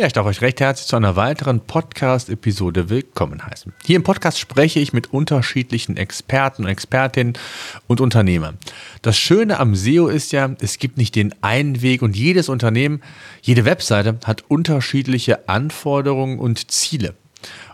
Ja, ich darf euch recht herzlich zu einer weiteren Podcast-Episode willkommen heißen. Hier im Podcast spreche ich mit unterschiedlichen Experten und Expertinnen und Unternehmern. Das Schöne am SEO ist ja, es gibt nicht den einen Weg und jedes Unternehmen, jede Webseite hat unterschiedliche Anforderungen und Ziele.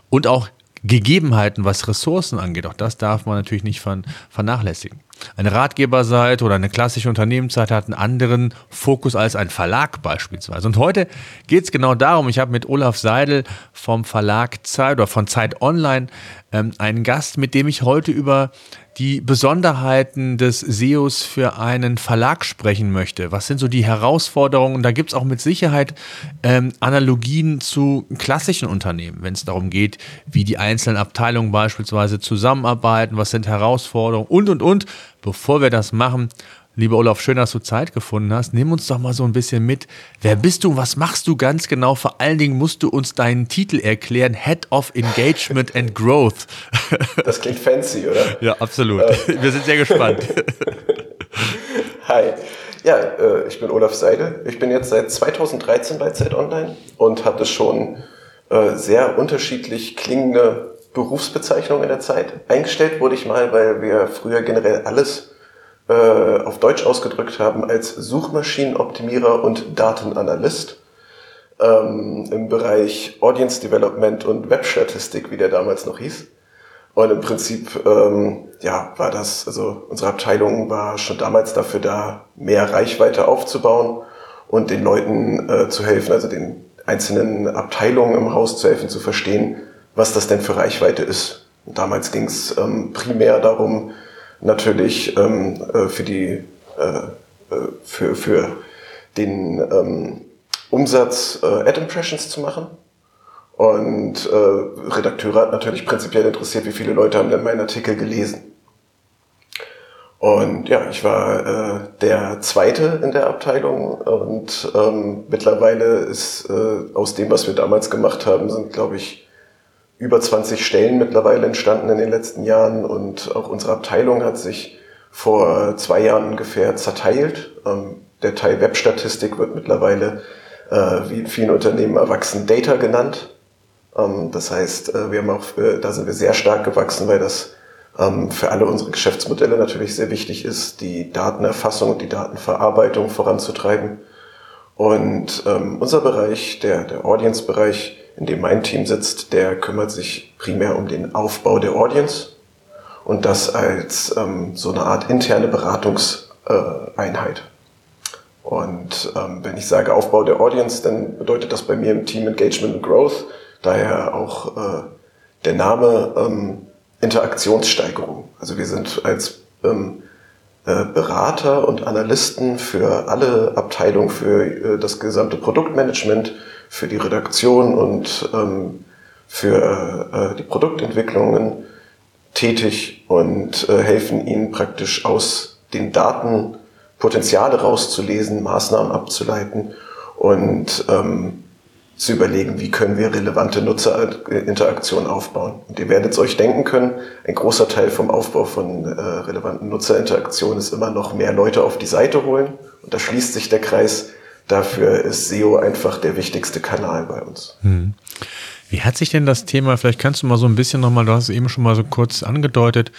Und auch Gegebenheiten, was Ressourcen angeht. Auch das darf man natürlich nicht vernachlässigen. Eine Ratgeberseite oder eine klassische Unternehmensseite hat einen anderen Fokus als ein Verlag beispielsweise. Und heute geht es genau darum, ich habe mit Olaf Seidel vom Verlag Zeit oder von Zeit Online ähm, einen Gast, mit dem ich heute über die Besonderheiten des SEOs für einen Verlag sprechen möchte. Was sind so die Herausforderungen? Und da gibt es auch mit Sicherheit ähm, Analogien zu klassischen Unternehmen, wenn es darum geht, wie die einzelnen Abteilungen beispielsweise zusammenarbeiten, was sind Herausforderungen und, und, und. Bevor wir das machen, Lieber Olaf, schön, dass du Zeit gefunden hast. Nimm uns doch mal so ein bisschen mit. Wer bist du? Was machst du ganz genau? Vor allen Dingen musst du uns deinen Titel erklären. Head of Engagement and Growth. Das klingt fancy, oder? Ja, absolut. Äh. Wir sind sehr gespannt. Hi. Ja, äh, ich bin Olaf Seidel. Ich bin jetzt seit 2013 bei Zeit Online und hatte schon äh, sehr unterschiedlich klingende Berufsbezeichnungen in der Zeit. Eingestellt wurde ich mal, weil wir früher generell alles äh, auf Deutsch ausgedrückt haben als Suchmaschinenoptimierer und Datenanalyst ähm, im Bereich Audience Development und Webstatistik, wie der damals noch hieß. Und im Prinzip, ähm, ja, war das, also unsere Abteilung war schon damals dafür da, mehr Reichweite aufzubauen und den Leuten äh, zu helfen, also den einzelnen Abteilungen im Haus zu helfen, zu verstehen, was das denn für Reichweite ist. Und damals ging es ähm, primär darum, natürlich ähm, äh, für die äh, äh, für, für den ähm, Umsatz äh, Ad Impressions zu machen. Und äh, Redakteure hat natürlich prinzipiell interessiert, wie viele Leute haben denn meinen Artikel gelesen. Und ja, ich war äh, der Zweite in der Abteilung und ähm, mittlerweile ist äh, aus dem, was wir damals gemacht haben, sind, glaube ich, über 20 Stellen mittlerweile entstanden in den letzten Jahren und auch unsere Abteilung hat sich vor zwei Jahren ungefähr zerteilt. Ähm, der Teil Webstatistik wird mittlerweile, äh, wie in vielen Unternehmen erwachsen, Data genannt. Ähm, das heißt, äh, wir haben auch, äh, da sind wir sehr stark gewachsen, weil das ähm, für alle unsere Geschäftsmodelle natürlich sehr wichtig ist, die Datenerfassung und die Datenverarbeitung voranzutreiben. Und unser Bereich, der, der Audience-Bereich, in dem mein Team sitzt, der kümmert sich primär um den Aufbau der Audience und das als ähm, so eine Art interne Beratungseinheit. Und ähm, wenn ich sage Aufbau der Audience, dann bedeutet das bei mir im Team Engagement and Growth, daher auch äh, der Name ähm, Interaktionssteigerung. Also wir sind als ähm, äh, Berater und Analysten für alle Abteilungen, für äh, das gesamte Produktmanagement, für die Redaktion und ähm, für äh, die Produktentwicklungen tätig und äh, helfen ihnen praktisch aus den Daten Potenziale rauszulesen, Maßnahmen abzuleiten und ähm, zu überlegen, wie können wir relevante Nutzerinteraktionen aufbauen. Und ihr werdet es euch denken können, ein großer Teil vom Aufbau von äh, relevanten Nutzerinteraktionen ist immer noch mehr Leute auf die Seite holen. Und da schließt sich der Kreis Dafür ist SEO einfach der wichtigste Kanal bei uns. Hm. Wie hat sich denn das Thema, vielleicht kannst du mal so ein bisschen nochmal, du hast es eben schon mal so kurz angedeutet,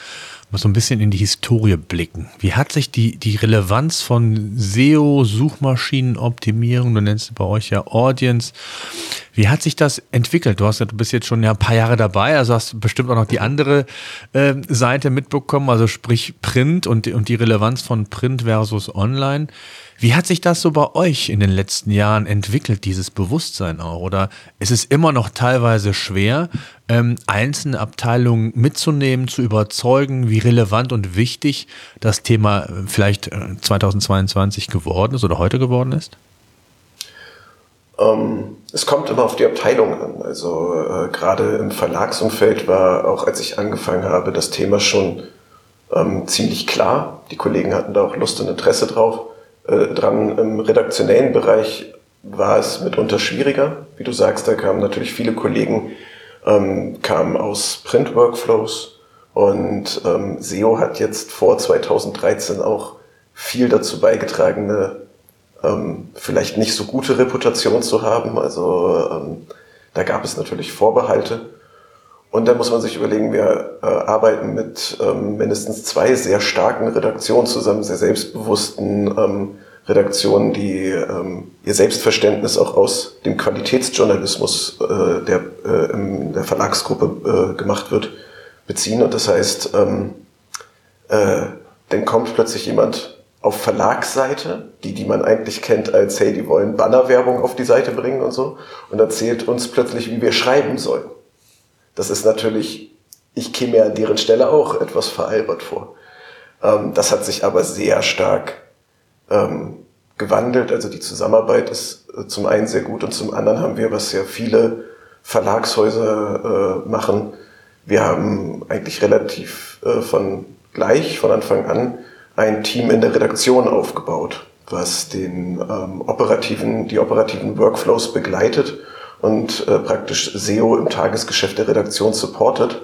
mal so ein bisschen in die Historie blicken. Wie hat sich die, die Relevanz von SEO, Suchmaschinenoptimierung, du nennst es bei euch ja Audience, wie hat sich das entwickelt? Du hast du bist jetzt schon ja ein paar Jahre dabei, also hast bestimmt auch noch die andere äh, Seite mitbekommen, also sprich Print und, und die Relevanz von Print versus Online. Wie hat sich das so bei euch in den letzten Jahren entwickelt, dieses Bewusstsein auch? Oder ist es immer noch teilweise schwer, ähm, einzelne Abteilungen mitzunehmen, zu überzeugen, wie relevant und wichtig das Thema äh, vielleicht 2022 äh, geworden ist oder heute geworden ist? Ähm, es kommt immer auf die Abteilung an. Also äh, gerade im Verlagsumfeld war auch, als ich angefangen habe, das Thema schon ähm, ziemlich klar. Die Kollegen hatten da auch Lust und Interesse drauf. Äh, dran im redaktionellen Bereich war es mitunter schwieriger. Wie du sagst, da kamen natürlich viele Kollegen, ähm, kamen aus Print-Workflows und ähm, SEO hat jetzt vor 2013 auch viel dazu beigetragen, eine ähm, vielleicht nicht so gute Reputation zu haben. Also ähm, da gab es natürlich Vorbehalte. Und da muss man sich überlegen, wir äh, arbeiten mit ähm, mindestens zwei sehr starken Redaktionen zusammen, sehr selbstbewussten ähm, Redaktionen, die ähm, ihr Selbstverständnis auch aus dem Qualitätsjournalismus, äh, der äh, in der Verlagsgruppe äh, gemacht wird, beziehen. Und das heißt, ähm, äh, dann kommt plötzlich jemand auf Verlagsseite, die, die man eigentlich kennt als, hey, die wollen Bannerwerbung auf die Seite bringen und so, und erzählt uns plötzlich, wie wir schreiben sollen. Das ist natürlich, ich käme mir an deren Stelle auch etwas veralbert vor. Ähm, das hat sich aber sehr stark ähm, gewandelt. Also die Zusammenarbeit ist äh, zum einen sehr gut und zum anderen haben wir, was ja viele Verlagshäuser äh, machen, wir haben eigentlich relativ äh, von gleich von Anfang an ein Team in der Redaktion aufgebaut, was den ähm, operativen, die operativen Workflows begleitet und äh, praktisch SEO im Tagesgeschäft der Redaktion supportet.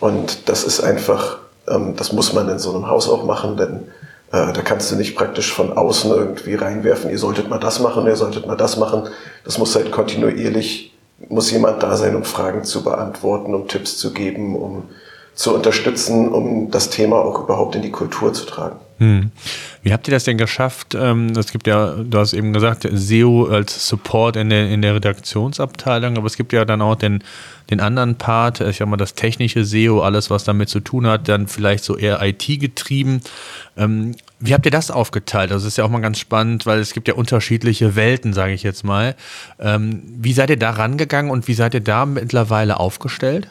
Und das ist einfach, ähm, das muss man in so einem Haus auch machen, denn äh, da kannst du nicht praktisch von außen irgendwie reinwerfen, ihr solltet mal das machen, ihr solltet mal das machen. Das muss halt kontinuierlich, muss jemand da sein, um Fragen zu beantworten, um Tipps zu geben, um zu unterstützen, um das Thema auch überhaupt in die Kultur zu tragen. Hm. Wie habt ihr das denn geschafft? Ähm, es gibt ja, du hast eben gesagt, SEO als Support in der, in der Redaktionsabteilung, aber es gibt ja dann auch den, den anderen Part, ich sag mal, das technische SEO, alles, was damit zu tun hat, dann vielleicht so eher IT-getrieben. Ähm, wie habt ihr das aufgeteilt? Das ist ja auch mal ganz spannend, weil es gibt ja unterschiedliche Welten, sage ich jetzt mal. Ähm, wie seid ihr da rangegangen und wie seid ihr da mittlerweile aufgestellt?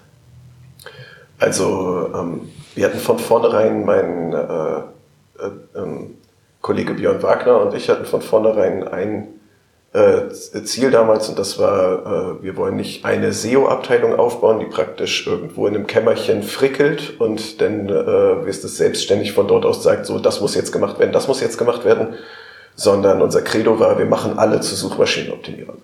Also, wir hatten von vornherein meinen äh, äh, ähm, Kollege Björn Wagner und ich hatten von vornherein ein äh, Ziel damals und das war, äh, wir wollen nicht eine SEO-Abteilung aufbauen, die praktisch irgendwo in einem Kämmerchen frickelt und dann äh, wirst es selbstständig von dort aus sagt, so das muss jetzt gemacht werden, das muss jetzt gemacht werden, sondern unser Credo war, wir machen alle zu Suchmaschinenoptimierern.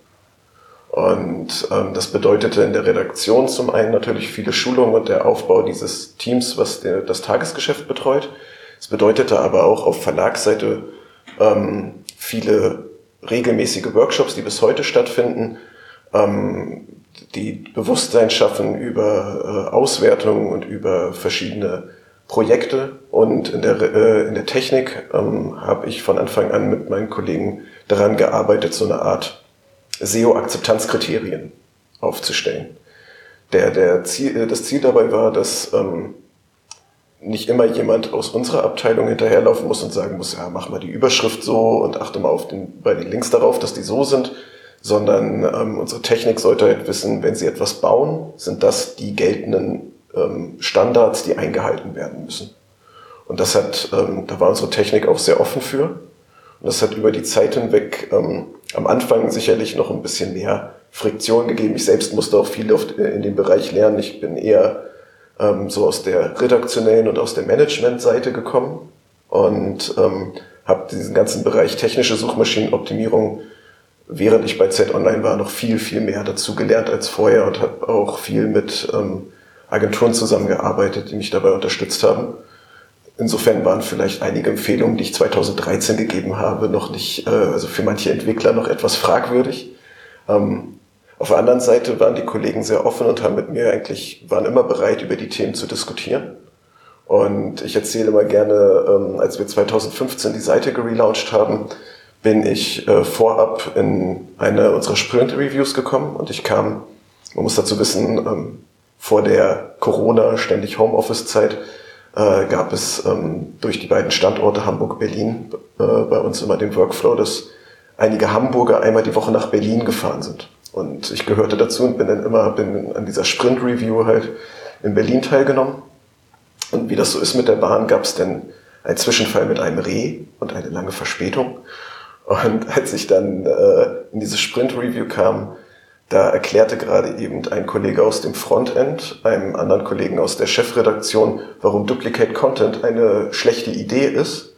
Und ähm, das bedeutete in der Redaktion zum einen natürlich viele Schulungen und der Aufbau dieses Teams, was der, das Tagesgeschäft betreut. Es bedeutete aber auch auf Verlagsseite ähm, viele regelmäßige Workshops, die bis heute stattfinden, ähm, die Bewusstsein schaffen über äh, Auswertungen und über verschiedene Projekte. Und in der, äh, in der Technik ähm, habe ich von Anfang an mit meinen Kollegen daran gearbeitet, so eine Art SEO-Akzeptanzkriterien aufzustellen. Der, der Ziel, das Ziel dabei war, dass ähm, nicht immer jemand aus unserer Abteilung hinterherlaufen muss und sagen muss, ja, mach mal die Überschrift so und achte mal auf den, bei den Links darauf, dass die so sind, sondern ähm, unsere Technik sollte halt wissen, wenn sie etwas bauen, sind das die geltenden ähm, Standards, die eingehalten werden müssen. Und das hat, ähm, da war unsere Technik auch sehr offen für. Und das hat über die Zeit hinweg ähm, am Anfang sicherlich noch ein bisschen mehr Friktion gegeben. Ich selbst musste auch viel auf, in dem Bereich lernen. Ich bin eher ähm, so aus der redaktionellen und aus der Managementseite gekommen und ähm, habe diesen ganzen Bereich technische Suchmaschinenoptimierung, während ich bei Z Online war, noch viel, viel mehr dazu gelernt als vorher und habe auch viel mit ähm, Agenturen zusammengearbeitet, die mich dabei unterstützt haben. Insofern waren vielleicht einige Empfehlungen, die ich 2013 gegeben habe, noch nicht, äh, also für manche Entwickler noch etwas fragwürdig. Ähm, auf der anderen Seite waren die Kollegen sehr offen und haben mit mir eigentlich, waren immer bereit, über die Themen zu diskutieren. Und ich erzähle mal gerne, ähm, als wir 2015 die Seite gelauncht haben, bin ich äh, vorab in eine unserer Sprint-Reviews gekommen und ich kam, man muss dazu wissen, ähm, vor der Corona, ständig Homeoffice-Zeit, äh, gab es ähm, durch die beiden Standorte Hamburg-Berlin äh, bei uns immer den Workflow, dass einige Hamburger einmal die Woche nach Berlin gefahren sind. Und ich gehörte dazu und bin dann immer bin an dieser Sprint-Review halt in Berlin teilgenommen. Und wie das so ist mit der Bahn, gab es dann einen Zwischenfall mit einem Reh und eine lange Verspätung. Und als ich dann äh, in diese Sprint-Review kam, da erklärte gerade eben ein Kollege aus dem Frontend, einem anderen Kollegen aus der Chefredaktion, warum Duplicate Content eine schlechte Idee ist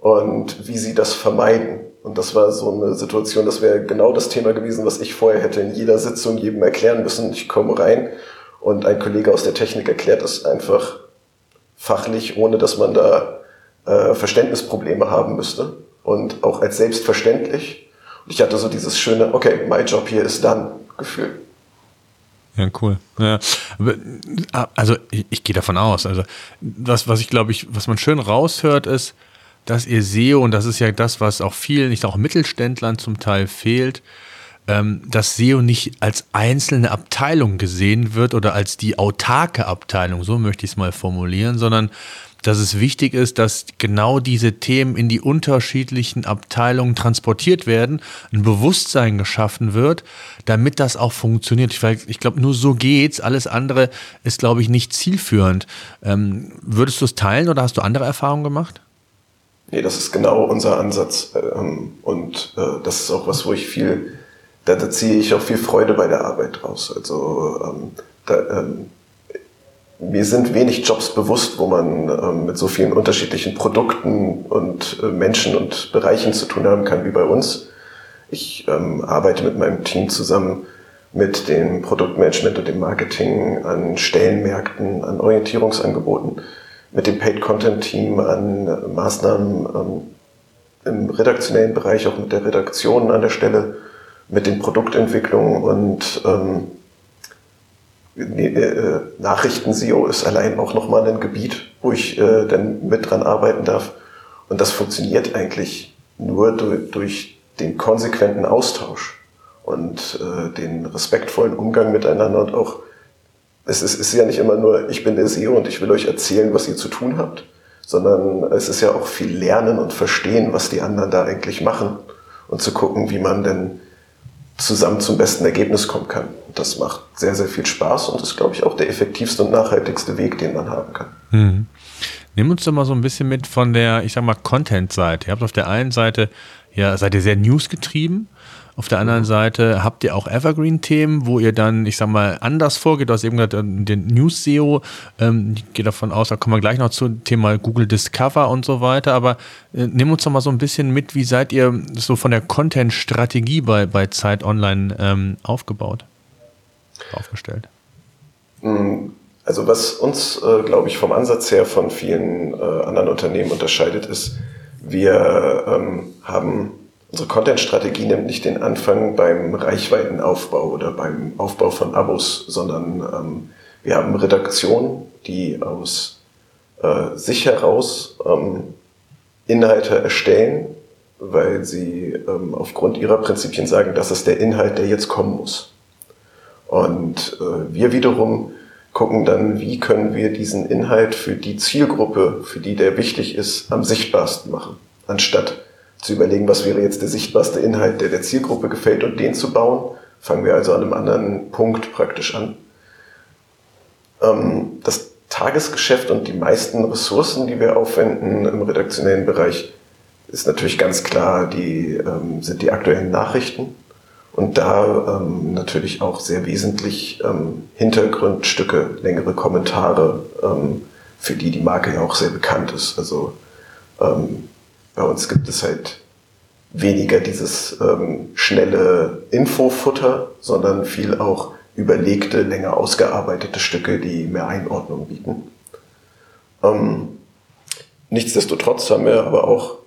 und wie sie das vermeiden. Und das war so eine Situation, das wäre genau das Thema gewesen, was ich vorher hätte in jeder Sitzung jedem erklären müssen. Ich komme rein und ein Kollege aus der Technik erklärt es einfach fachlich, ohne dass man da äh, Verständnisprobleme haben müsste und auch als selbstverständlich. Und ich hatte so dieses schöne, okay, my job here is done Gefühl. Ja, cool. Ja, also ich, ich gehe davon aus. Also was, was ich glaube ich, was man schön raushört, ist, dass ihr SEO, und das ist ja das, was auch vielen, nicht auch Mittelständlern zum Teil fehlt, ähm, dass SEO nicht als einzelne Abteilung gesehen wird oder als die autarke Abteilung, so möchte ich es mal formulieren, sondern dass es wichtig ist, dass genau diese Themen in die unterschiedlichen Abteilungen transportiert werden, ein Bewusstsein geschaffen wird, damit das auch funktioniert. Ich, ich glaube, nur so geht's. Alles andere ist, glaube ich, nicht zielführend. Ähm, würdest du es teilen oder hast du andere Erfahrungen gemacht? Nee, das ist genau unser Ansatz. Ähm, und äh, das ist auch was, wo ich viel, da, da ziehe ich auch viel Freude bei der Arbeit raus. Also ähm, da, ähm, mir sind wenig Jobs bewusst, wo man ähm, mit so vielen unterschiedlichen Produkten und äh, Menschen und Bereichen zu tun haben kann wie bei uns. Ich ähm, arbeite mit meinem Team zusammen mit dem Produktmanagement und dem Marketing an Stellenmärkten, an Orientierungsangeboten, mit dem Paid Content Team an äh, Maßnahmen ähm, im redaktionellen Bereich, auch mit der Redaktion an der Stelle, mit den Produktentwicklungen und ähm, äh, Nachrichten-SEO ist allein auch nochmal ein Gebiet, wo ich äh, dann mit dran arbeiten darf. Und das funktioniert eigentlich nur durch, durch den konsequenten Austausch und äh, den respektvollen Umgang miteinander und auch, es ist, ist ja nicht immer nur, ich bin der SEO und ich will euch erzählen, was ihr zu tun habt, sondern es ist ja auch viel Lernen und Verstehen, was die anderen da eigentlich machen und zu gucken, wie man denn zusammen zum besten Ergebnis kommen kann. Das macht sehr, sehr viel Spaß und ist, glaube ich, auch der effektivste und nachhaltigste Weg, den man haben kann. Mhm. Nimm uns doch mal so ein bisschen mit von der, ich sag mal, Content-Seite. Ihr habt auf der einen Seite, ja, seid ihr sehr newsgetrieben. Auf der anderen Seite habt ihr auch Evergreen-Themen, wo ihr dann, ich sag mal, anders vorgeht. Du hast eben gesagt, den News-SEO. Ähm, ich gehe davon aus, da kommen wir gleich noch zum Thema Google Discover und so weiter. Aber äh, nimm uns doch mal so ein bisschen mit, wie seid ihr so von der Content-Strategie bei, bei Zeit Online ähm, aufgebaut, aufgestellt? Mm, also was uns, äh, glaube ich, vom Ansatz her von vielen äh, anderen Unternehmen unterscheidet, ist, wir ähm, haben Unsere Content-Strategie nimmt nicht den Anfang beim Reichweitenaufbau oder beim Aufbau von Abos, sondern ähm, wir haben Redaktionen, die aus äh, sich heraus ähm, Inhalte erstellen, weil sie ähm, aufgrund ihrer Prinzipien sagen, das ist der Inhalt, der jetzt kommen muss. Und äh, wir wiederum gucken dann, wie können wir diesen Inhalt für die Zielgruppe, für die der wichtig ist, am sichtbarsten machen, anstatt zu überlegen, was wäre jetzt der sichtbarste Inhalt, der der Zielgruppe gefällt und den zu bauen. Fangen wir also an einem anderen Punkt praktisch an. Ähm, das Tagesgeschäft und die meisten Ressourcen, die wir aufwenden im redaktionellen Bereich, ist natürlich ganz klar, die ähm, sind die aktuellen Nachrichten und da ähm, natürlich auch sehr wesentlich Hintergrundstücke, längere Kommentare, für die die Marke ja auch sehr bekannt ist. Also bei uns gibt es halt weniger dieses ähm, schnelle Infofutter, sondern viel auch überlegte, länger ausgearbeitete Stücke, die mehr Einordnung bieten. Ähm, nichtsdestotrotz haben wir aber auch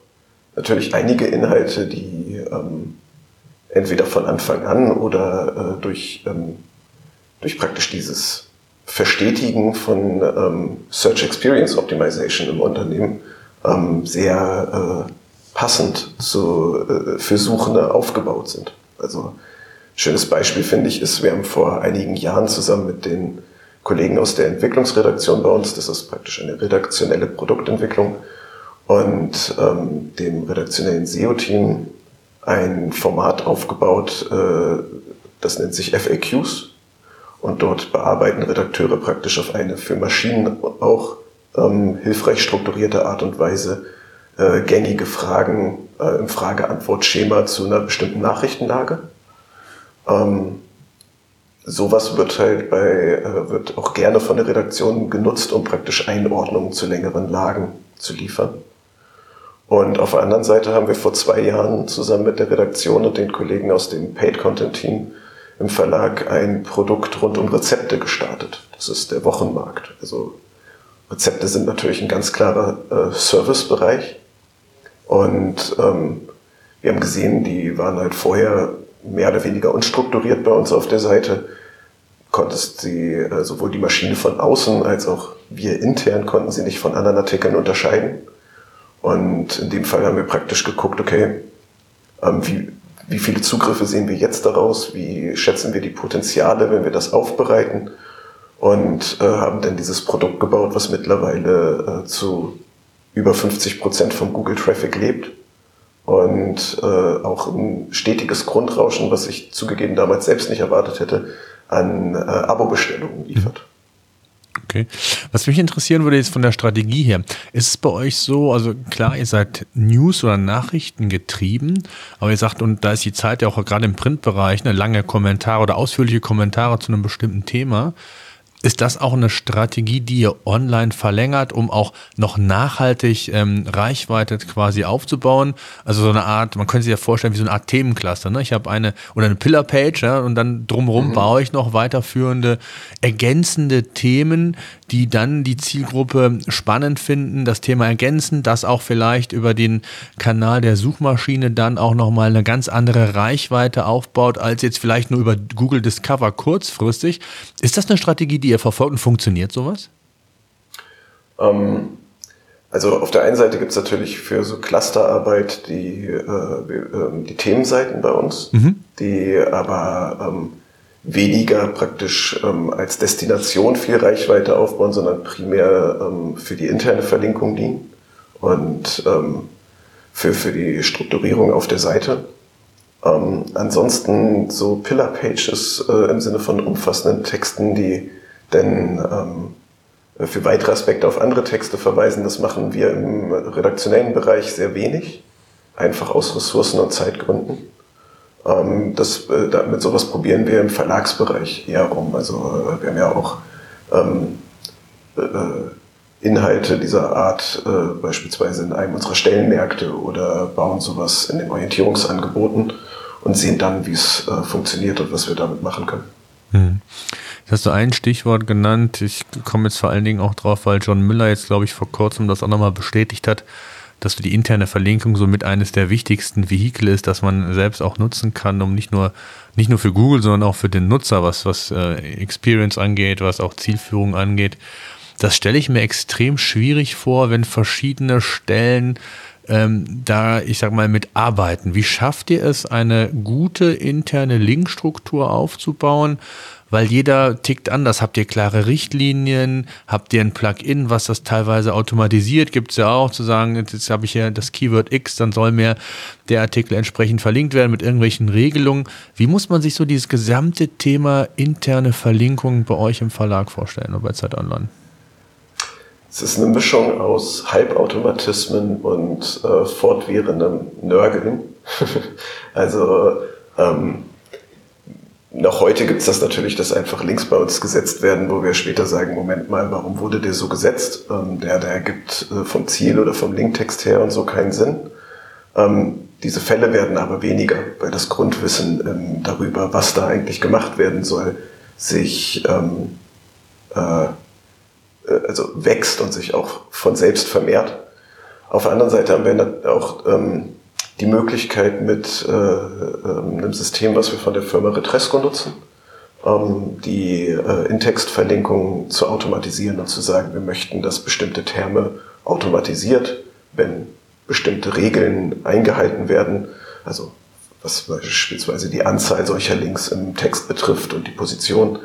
natürlich einige Inhalte, die ähm, entweder von Anfang an oder äh, durch, ähm, durch praktisch dieses Verstetigen von ähm, Search Experience Optimization im Unternehmen ähm, sehr äh, passend zu, äh, für Suchende aufgebaut sind. Also schönes Beispiel finde ich ist, wir haben vor einigen Jahren zusammen mit den Kollegen aus der Entwicklungsredaktion bei uns, das ist praktisch eine redaktionelle Produktentwicklung, und ähm, dem redaktionellen SEO-Team ein Format aufgebaut, äh, das nennt sich FAQs. Und dort bearbeiten Redakteure praktisch auf eine für Maschinen auch ähm, hilfreich strukturierte Art und Weise äh, gängige Fragen äh, im Frage-Antwort-Schema zu einer bestimmten Nachrichtenlage. Ähm, sowas wird halt bei, äh, wird auch gerne von der Redaktion genutzt, um praktisch Einordnungen zu längeren Lagen zu liefern. Und auf der anderen Seite haben wir vor zwei Jahren zusammen mit der Redaktion und den Kollegen aus dem Paid Content Team im Verlag ein Produkt rund um Rezepte gestartet. Das ist der Wochenmarkt. Also Rezepte sind natürlich ein ganz klarer äh, Servicebereich. Und ähm, wir haben gesehen, die waren halt vorher mehr oder weniger unstrukturiert bei uns auf der Seite. Konntest sie, äh, sowohl die Maschine von außen als auch wir intern konnten sie nicht von anderen Artikeln unterscheiden. Und in dem Fall haben wir praktisch geguckt, okay, ähm, wie, wie viele Zugriffe sehen wir jetzt daraus? Wie schätzen wir die Potenziale, wenn wir das aufbereiten? Und äh, haben dann dieses Produkt gebaut, was mittlerweile äh, zu über 50 Prozent vom Google Traffic lebt und äh, auch ein stetiges Grundrauschen, was ich zugegeben damals selbst nicht erwartet hätte, an äh, Abo-Bestellungen liefert. Okay. Was mich interessieren würde jetzt von der Strategie her, ist es bei euch so, also klar, ihr seid News- oder Nachrichten getrieben, aber ihr sagt, und da ist die Zeit ja auch gerade im Printbereich, eine lange Kommentare oder ausführliche Kommentare zu einem bestimmten Thema. Ist das auch eine Strategie, die ihr online verlängert, um auch noch nachhaltig ähm, Reichweite quasi aufzubauen? Also so eine Art, man könnte sich ja vorstellen, wie so eine Art Themencluster. Ne? Ich habe eine oder eine Pillar-Page ja, und dann drumherum mhm. baue ich noch weiterführende, ergänzende Themen, die dann die Zielgruppe spannend finden, das Thema ergänzen, das auch vielleicht über den Kanal der Suchmaschine dann auch nochmal eine ganz andere Reichweite aufbaut, als jetzt vielleicht nur über Google Discover kurzfristig. Ist das eine Strategie, die ihr verfolgt und funktioniert sowas? Ähm, also auf der einen Seite gibt es natürlich für so Clusterarbeit die, äh, ähm, die Themenseiten bei uns, mhm. die aber ähm, weniger praktisch ähm, als Destination viel Reichweite aufbauen, sondern primär ähm, für die interne Verlinkung dienen und ähm, für, für die Strukturierung auf der Seite. Ähm, ansonsten so Pillar-Pages äh, im Sinne von umfassenden Texten, die denn ähm, für weitere Aspekte auf andere Texte verweisen, das machen wir im redaktionellen Bereich sehr wenig, einfach aus Ressourcen- und Zeitgründen. Ähm, das, äh, damit sowas probieren wir im Verlagsbereich eher rum. Also äh, wir haben ja auch ähm, äh, Inhalte dieser Art äh, beispielsweise in einem unserer Stellenmärkte oder bauen sowas in den Orientierungsangeboten und sehen dann, wie es äh, funktioniert und was wir damit machen können. Hm. Hast du ein Stichwort genannt. Ich komme jetzt vor allen Dingen auch drauf, weil John Müller jetzt, glaube ich, vor kurzem das auch nochmal bestätigt hat, dass die interne Verlinkung somit eines der wichtigsten Vehikel ist, das man selbst auch nutzen kann, um nicht nur, nicht nur für Google, sondern auch für den Nutzer, was, was äh, Experience angeht, was auch Zielführung angeht. Das stelle ich mir extrem schwierig vor, wenn verschiedene Stellen ähm, da, ich sag mal, mit arbeiten. Wie schafft ihr es, eine gute interne Linkstruktur aufzubauen? Weil jeder tickt anders. Habt ihr klare Richtlinien? Habt ihr ein Plugin, was das teilweise automatisiert? Gibt es ja auch zu sagen, jetzt habe ich ja das Keyword X, dann soll mir der Artikel entsprechend verlinkt werden mit irgendwelchen Regelungen. Wie muss man sich so dieses gesamte Thema interne Verlinkung bei euch im Verlag vorstellen oder bei Zeit Online? Es ist eine Mischung aus Halbautomatismen und äh, fortwährendem Nörgeln. also ähm, noch heute gibt es das natürlich, dass einfach Links bei uns gesetzt werden, wo wir später sagen, Moment mal, warum wurde der so gesetzt? Ähm, der, der ergibt äh, vom Ziel oder vom Linktext her und so keinen Sinn. Ähm, diese Fälle werden aber weniger, weil das Grundwissen ähm, darüber, was da eigentlich gemacht werden soll, sich ähm, äh, äh also wächst und sich auch von selbst vermehrt. Auf der anderen Seite haben wir auch ähm, die Möglichkeit mit äh, ähm, einem System, was wir von der Firma Retresco nutzen, ähm, die äh, In-Text-Verlinkungen zu automatisieren und zu sagen, wir möchten, dass bestimmte Terme automatisiert, wenn bestimmte Regeln eingehalten werden, also was beispielsweise die Anzahl solcher Links im Text betrifft und die Position,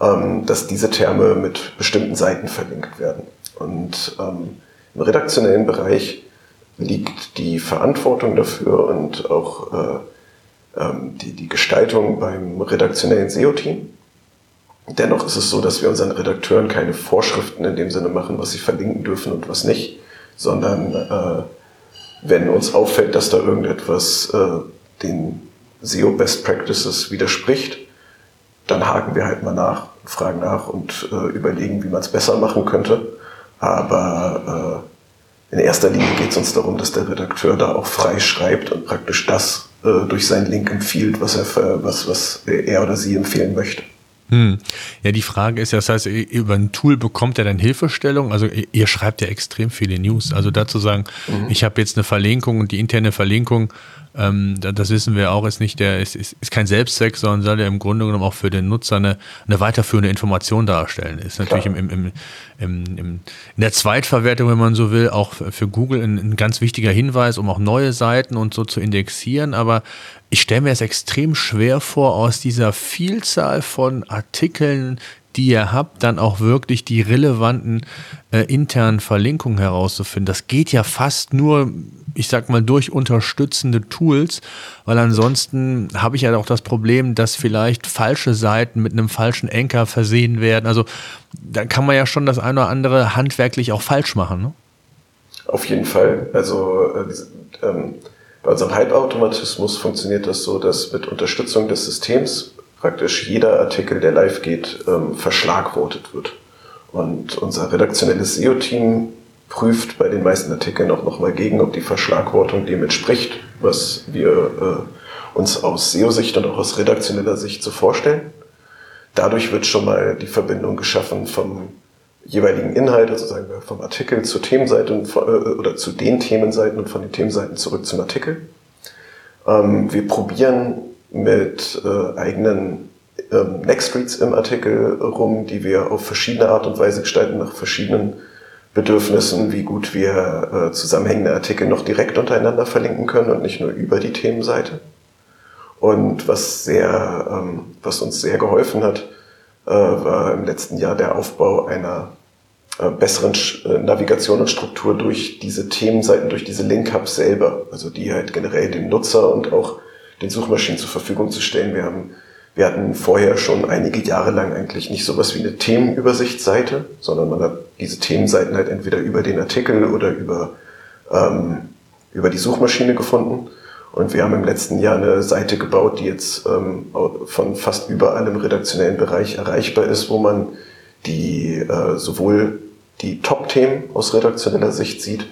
ähm, dass diese Terme mit bestimmten Seiten verlinkt werden. Und im redaktionellen Bereich liegt die Verantwortung dafür und auch äh, ähm, die, die Gestaltung beim redaktionellen SEO-Team. Dennoch ist es so, dass wir unseren Redakteuren keine Vorschriften in dem Sinne machen, was sie verlinken dürfen und was nicht, sondern äh, wenn uns auffällt, dass da irgendetwas äh, den SEO Best Practices widerspricht, dann haken wir halt mal nach, fragen nach und äh, überlegen, wie man es besser machen könnte. Aber äh, in erster Linie geht es uns darum, dass der Redakteur da auch frei schreibt und praktisch das äh, durch seinen Link empfiehlt, was er, was, was er oder sie empfehlen möchte. Hm. Ja, die Frage ist ja, das heißt, über ein Tool bekommt er dann Hilfestellung. Also ihr schreibt ja extrem viele News. Also dazu sagen, mhm. ich habe jetzt eine Verlinkung und die interne Verlinkung ähm, das wissen wir auch, ist nicht der, ist, ist, ist kein Selbstzweck, sondern soll ja im Grunde genommen auch für den Nutzer eine, eine weiterführende Information darstellen. Ist natürlich im, im, im, im, in der Zweitverwertung, wenn man so will, auch für Google ein, ein ganz wichtiger Hinweis, um auch neue Seiten und so zu indexieren. Aber ich stelle mir es extrem schwer vor, aus dieser Vielzahl von Artikeln, die ihr habt, dann auch wirklich die relevanten äh, internen Verlinkungen herauszufinden. Das geht ja fast nur, ich sag mal, durch unterstützende Tools, weil ansonsten habe ich ja auch das Problem, dass vielleicht falsche Seiten mit einem falschen Anker versehen werden. Also da kann man ja schon das eine oder andere handwerklich auch falsch machen. Ne? Auf jeden Fall. Also äh, ähm, bei unserem Halbautomatismus funktioniert das so, dass mit Unterstützung des Systems praktisch jeder Artikel, der live geht, ähm, verschlagwortet wird. Und unser redaktionelles SEO-Team prüft bei den meisten Artikeln auch nochmal gegen, ob die Verschlagwortung dem entspricht, was wir äh, uns aus SEO-Sicht und auch aus redaktioneller Sicht so vorstellen. Dadurch wird schon mal die Verbindung geschaffen vom jeweiligen Inhalt, also sagen wir vom Artikel zur Themenseite und, äh, oder zu den Themenseiten und von den Themenseiten zurück zum Artikel. Ähm, wir probieren mit äh, eigenen ähm, Nextreads im Artikel rum, die wir auf verschiedene Art und Weise gestalten, nach verschiedenen Bedürfnissen, wie gut wir äh, zusammenhängende Artikel noch direkt untereinander verlinken können und nicht nur über die Themenseite. Und was sehr, ähm, was uns sehr geholfen hat, äh, war im letzten Jahr der Aufbau einer äh, besseren äh, Navigation und Struktur durch diese Themenseiten, durch diese Link-Hubs selber, also die halt generell dem Nutzer und auch den Suchmaschinen zur Verfügung zu stellen. Wir haben wir hatten vorher schon einige Jahre lang eigentlich nicht sowas wie eine Themenübersichtsseite, sondern man hat diese Themenseiten halt entweder über den Artikel oder über, ähm, über die Suchmaschine gefunden. Und wir haben im letzten Jahr eine Seite gebaut, die jetzt ähm, von fast überall im redaktionellen Bereich erreichbar ist, wo man die äh, sowohl die Top-Themen aus redaktioneller Sicht sieht,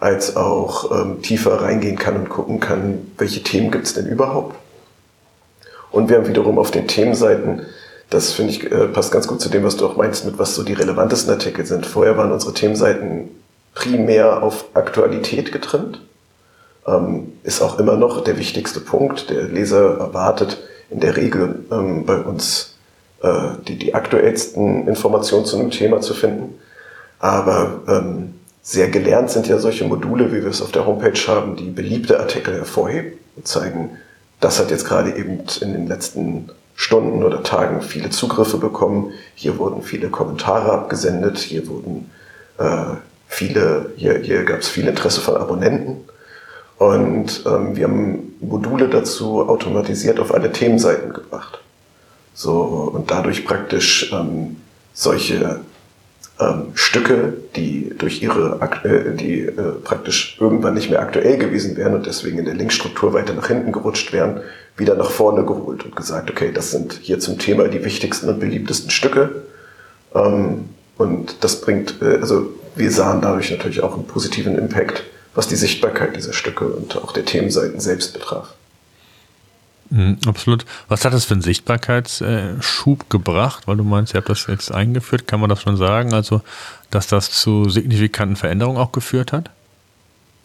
als auch ähm, tiefer reingehen kann und gucken kann, welche Themen gibt es denn überhaupt. Und wir haben wiederum auf den Themenseiten, das finde ich äh, passt ganz gut zu dem, was du auch meinst, mit was so die relevantesten Artikel sind. Vorher waren unsere Themenseiten primär auf Aktualität getrimmt. Ähm, ist auch immer noch der wichtigste Punkt. Der Leser erwartet in der Regel ähm, bei uns äh, die, die aktuellsten Informationen zu einem Thema zu finden. Aber ähm, sehr gelernt sind ja solche Module, wie wir es auf der Homepage haben, die beliebte Artikel hervorheben und zeigen, das hat jetzt gerade eben in den letzten Stunden oder Tagen viele Zugriffe bekommen. Hier wurden viele Kommentare abgesendet, hier wurden äh, viele, hier, hier gab es viel Interesse von Abonnenten. Und ähm, wir haben Module dazu automatisiert auf alle Themenseiten gebracht. So, und dadurch praktisch ähm, solche ähm, Stücke, die durch ihre, äh, die äh, praktisch irgendwann nicht mehr aktuell gewesen wären und deswegen in der Linkstruktur weiter nach hinten gerutscht wären, wieder nach vorne geholt und gesagt, okay, das sind hier zum Thema die wichtigsten und beliebtesten Stücke. Ähm, und das bringt, äh, also wir sahen dadurch natürlich auch einen positiven Impact, was die Sichtbarkeit dieser Stücke und auch der Themenseiten selbst betraf. Mhm, absolut. Was hat das für einen Sichtbarkeitsschub gebracht? Weil du meinst, ihr habt das jetzt eingeführt. Kann man das schon sagen? Also, dass das zu signifikanten Veränderungen auch geführt hat?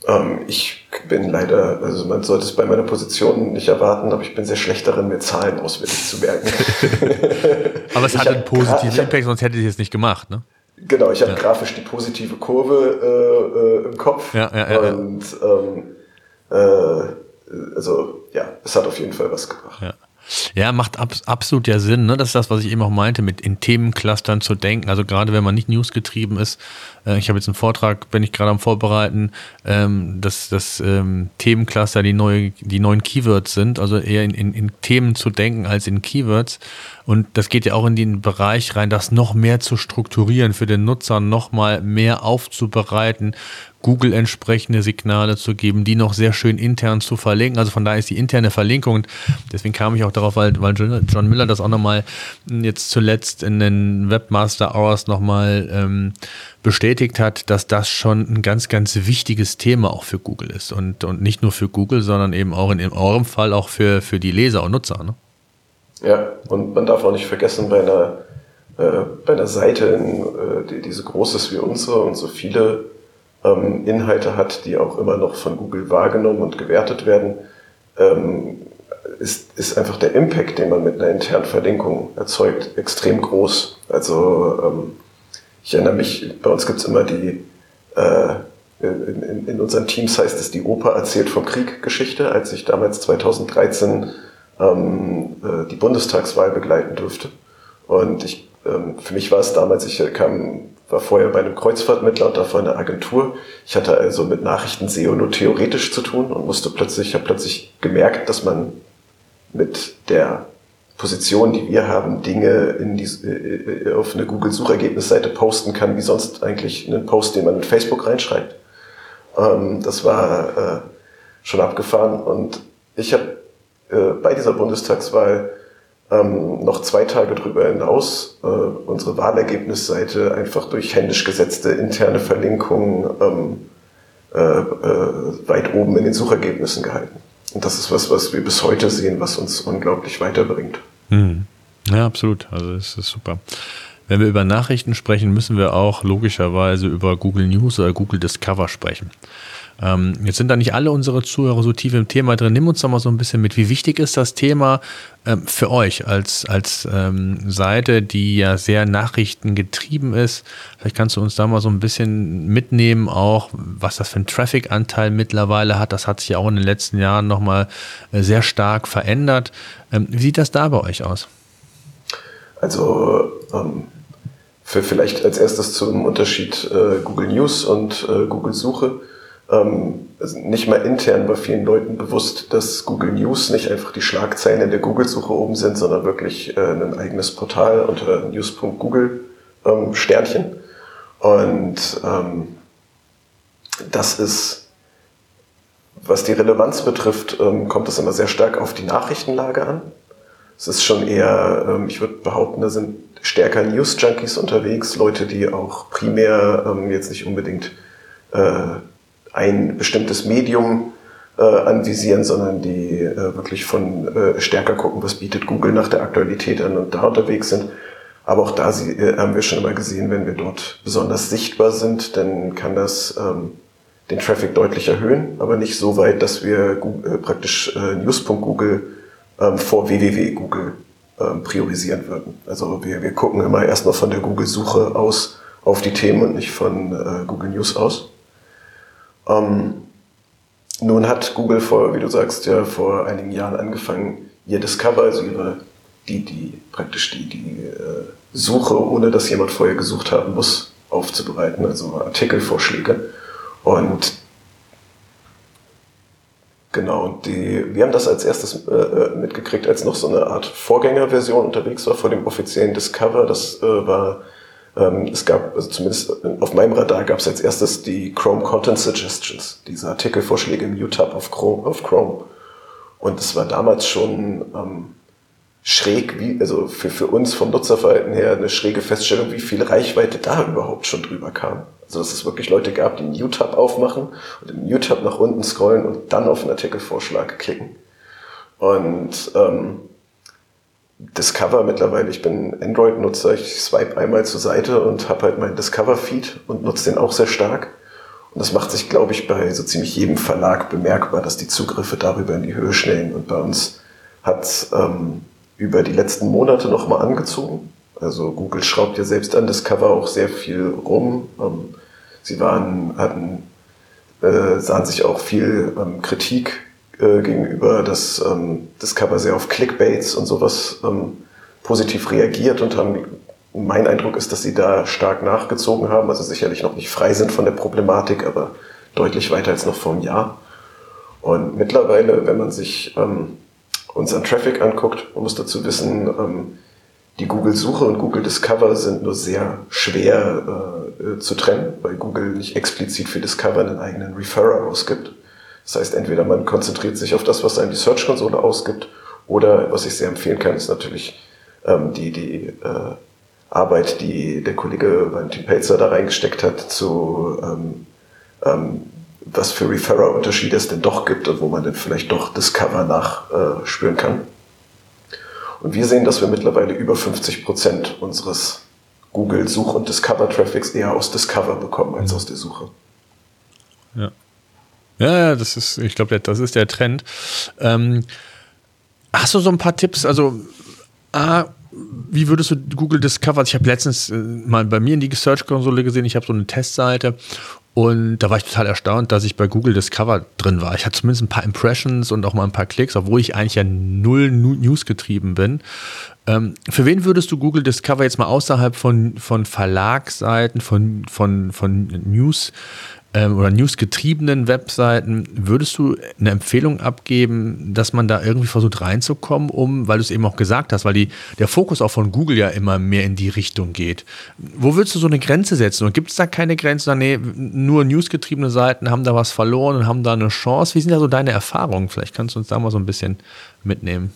Ähm, ich bin leider, also man sollte es bei meiner Position nicht erwarten, aber ich bin sehr schlecht darin, mir Zahlen auswendig zu merken. aber es hat einen positiven Impact, sonst hätte ich es nicht gemacht, ne? Genau, ich hatte ja. grafisch die positive Kurve äh, äh, im Kopf. Ja, ja, ja. Und ähm, äh, also ja, es hat auf jeden Fall was gebracht. Ja. Ja, macht ab, absolut ja Sinn. Ne? Das ist das, was ich eben auch meinte, mit in Themenclustern zu denken. Also gerade wenn man nicht newsgetrieben ist. Äh, ich habe jetzt einen Vortrag, bin ich gerade am Vorbereiten, ähm, dass das ähm, Themencluster die, neue, die neuen Keywords sind. Also eher in, in, in Themen zu denken als in Keywords. Und das geht ja auch in den Bereich rein, das noch mehr zu strukturieren, für den Nutzer noch mal mehr aufzubereiten, Google entsprechende Signale zu geben, die noch sehr schön intern zu verlinken. Also von daher ist die interne Verlinkung, und deswegen kam ich auch darauf, weil, weil John Miller das auch nochmal jetzt zuletzt in den Webmaster Hours nochmal ähm, bestätigt hat, dass das schon ein ganz, ganz wichtiges Thema auch für Google ist. Und, und nicht nur für Google, sondern eben auch in, in eurem Fall auch für, für die Leser und Nutzer. Ne? Ja, und man darf auch nicht vergessen, bei einer, äh, bei einer Seite, in, äh, die, die so groß ist wie unsere und so viele ähm, Inhalte hat, die auch immer noch von Google wahrgenommen und gewertet werden, ähm, ist, ist einfach der Impact, den man mit einer internen Verlinkung erzeugt, extrem groß. Also ähm, ich erinnere mich, bei uns gibt es immer die, äh, in, in, in, unseren Teams heißt es die Oper erzählt vom Krieg Geschichte, als ich damals 2013 ähm, äh, die Bundestagswahl begleiten durfte. Und ich, ähm, für mich war es damals, ich kam war vorher bei einem Kreuzfahrtmittler und davor in einer Agentur. Ich hatte also mit Nachrichten SEO nur theoretisch zu tun und musste plötzlich, ich habe plötzlich gemerkt, dass man mit der Position, die wir haben, Dinge in die, äh, äh, auf eine Google-Suchergebnisseite posten kann, wie sonst eigentlich einen Post, den man in Facebook reinschreibt. Ähm, das war äh, schon abgefahren und ich habe bei dieser Bundestagswahl ähm, noch zwei Tage darüber hinaus äh, unsere Wahlergebnisseite einfach durch händisch gesetzte interne Verlinkungen ähm, äh, äh, weit oben in den Suchergebnissen gehalten. Und das ist was, was wir bis heute sehen, was uns unglaublich weiterbringt. Hm. Ja, absolut. Also es ist super. Wenn wir über Nachrichten sprechen, müssen wir auch logischerweise über Google News oder Google Discover sprechen. Ähm, jetzt sind da nicht alle unsere Zuhörer so tief im Thema drin. Nimm uns doch mal so ein bisschen mit. Wie wichtig ist das Thema ähm, für euch als, als ähm, Seite, die ja sehr nachrichtengetrieben ist? Vielleicht kannst du uns da mal so ein bisschen mitnehmen, auch was das für ein Traffic-Anteil mittlerweile hat. Das hat sich ja auch in den letzten Jahren nochmal äh, sehr stark verändert. Ähm, wie sieht das da bei euch aus? Also ähm, für vielleicht als erstes zum Unterschied äh, Google News und äh, Google Suche ähm, nicht mal intern bei vielen Leuten bewusst, dass Google News nicht einfach die Schlagzeilen in der Google-Suche oben sind, sondern wirklich äh, ein eigenes Portal unter news.google ähm, Sternchen. Und ähm, das ist, was die Relevanz betrifft, ähm, kommt es immer sehr stark auf die Nachrichtenlage an. Es ist schon eher, ähm, ich würde behaupten, da sind stärker News-Junkies unterwegs, Leute, die auch primär ähm, jetzt nicht unbedingt äh, ein bestimmtes Medium äh, anvisieren, sondern die äh, wirklich von äh, stärker gucken, was bietet Google nach der Aktualität an und da unterwegs sind. Aber auch da sie, äh, haben wir schon immer gesehen, wenn wir dort besonders sichtbar sind, dann kann das ähm, den Traffic deutlich erhöhen, aber nicht so weit, dass wir Google, äh, praktisch äh, news.google ähm, vor www.google ähm, priorisieren würden. Also wir, wir gucken immer erstmal von der Google-Suche aus auf die Themen und nicht von äh, Google News aus. Ähm, nun hat Google vor, wie du sagst, ja vor einigen Jahren angefangen, ihr Discover, also ihre, die, die, praktisch die, die äh, Suche, ohne dass jemand vorher gesucht haben muss, aufzubereiten, also Artikelvorschläge. Und genau, die, wir haben das als erstes äh, äh, mitgekriegt, als noch so eine Art Vorgängerversion unterwegs war vor dem offiziellen Discover. Das äh, war ähm, es gab, also zumindest auf meinem Radar gab es als erstes die Chrome Content Suggestions, diese Artikelvorschläge im U-Tab auf Chrome, auf Chrome. Und es war damals schon ähm, schräg, wie, also für, für uns vom Nutzerverhalten her eine schräge Feststellung, wie viel Reichweite da überhaupt schon drüber kam. Also dass es wirklich Leute gab, die einen U-Tab aufmachen und im U-Tab nach unten scrollen und dann auf einen Artikelvorschlag klicken. Und ähm, Discover mittlerweile, ich bin Android-Nutzer, ich swipe einmal zur Seite und habe halt meinen Discover-Feed und nutze den auch sehr stark. Und das macht sich, glaube ich, bei so ziemlich jedem Verlag bemerkbar, dass die Zugriffe darüber in die Höhe schnellen. Und bei uns hat ähm, über die letzten Monate nochmal angezogen. Also Google schraubt ja selbst an Discover auch sehr viel rum. Ähm, sie waren, hatten, äh, sahen sich auch viel ähm, Kritik äh, gegenüber, dass ähm, Discover sehr auf Clickbaits und sowas ähm, positiv reagiert und haben, mein Eindruck ist, dass sie da stark nachgezogen haben, also sicherlich noch nicht frei sind von der Problematik, aber deutlich weiter als noch vor einem Jahr. Und mittlerweile, wenn man sich ähm, unseren Traffic anguckt, man muss dazu wissen, ähm, die Google-Suche und Google Discover sind nur sehr schwer äh, zu trennen, weil Google nicht explizit für Discover einen eigenen Referrer ausgibt. Das heißt, entweder man konzentriert sich auf das, was einem die Search-Konsole ausgibt, oder was ich sehr empfehlen kann, ist natürlich ähm, die, die äh, Arbeit, die der Kollege Valentin Pelzer da reingesteckt hat, zu ähm, ähm, was für Referrer-Unterschiede es denn doch gibt und wo man dann vielleicht doch Discover nachspüren äh, kann. Und wir sehen, dass wir mittlerweile über 50 Prozent unseres Google-Such- und Discover-Traffics eher aus Discover bekommen als aus der Suche. Ja. Das ist, ich glaube, das ist der Trend. Ähm, hast du so ein paar Tipps? Also, A, wie würdest du Google Discover? Ich habe letztens äh, mal bei mir in die Search-Konsole gesehen, ich habe so eine Testseite und da war ich total erstaunt, dass ich bei Google Discover drin war. Ich hatte zumindest ein paar Impressions und auch mal ein paar Klicks, obwohl ich eigentlich ja null News getrieben bin. Ähm, für wen würdest du Google Discover jetzt mal außerhalb von, von Verlagsseiten, von, von, von News ähm, oder newsgetriebenen Webseiten, würdest du eine Empfehlung abgeben, dass man da irgendwie versucht reinzukommen, um, weil du es eben auch gesagt hast, weil die, der Fokus auch von Google ja immer mehr in die Richtung geht. Wo würdest du so eine Grenze setzen? Und gibt es da keine Grenze? Nee, nur newsgetriebene Seiten haben da was verloren und haben da eine Chance. Wie sind da so deine Erfahrungen? Vielleicht kannst du uns da mal so ein bisschen mitnehmen.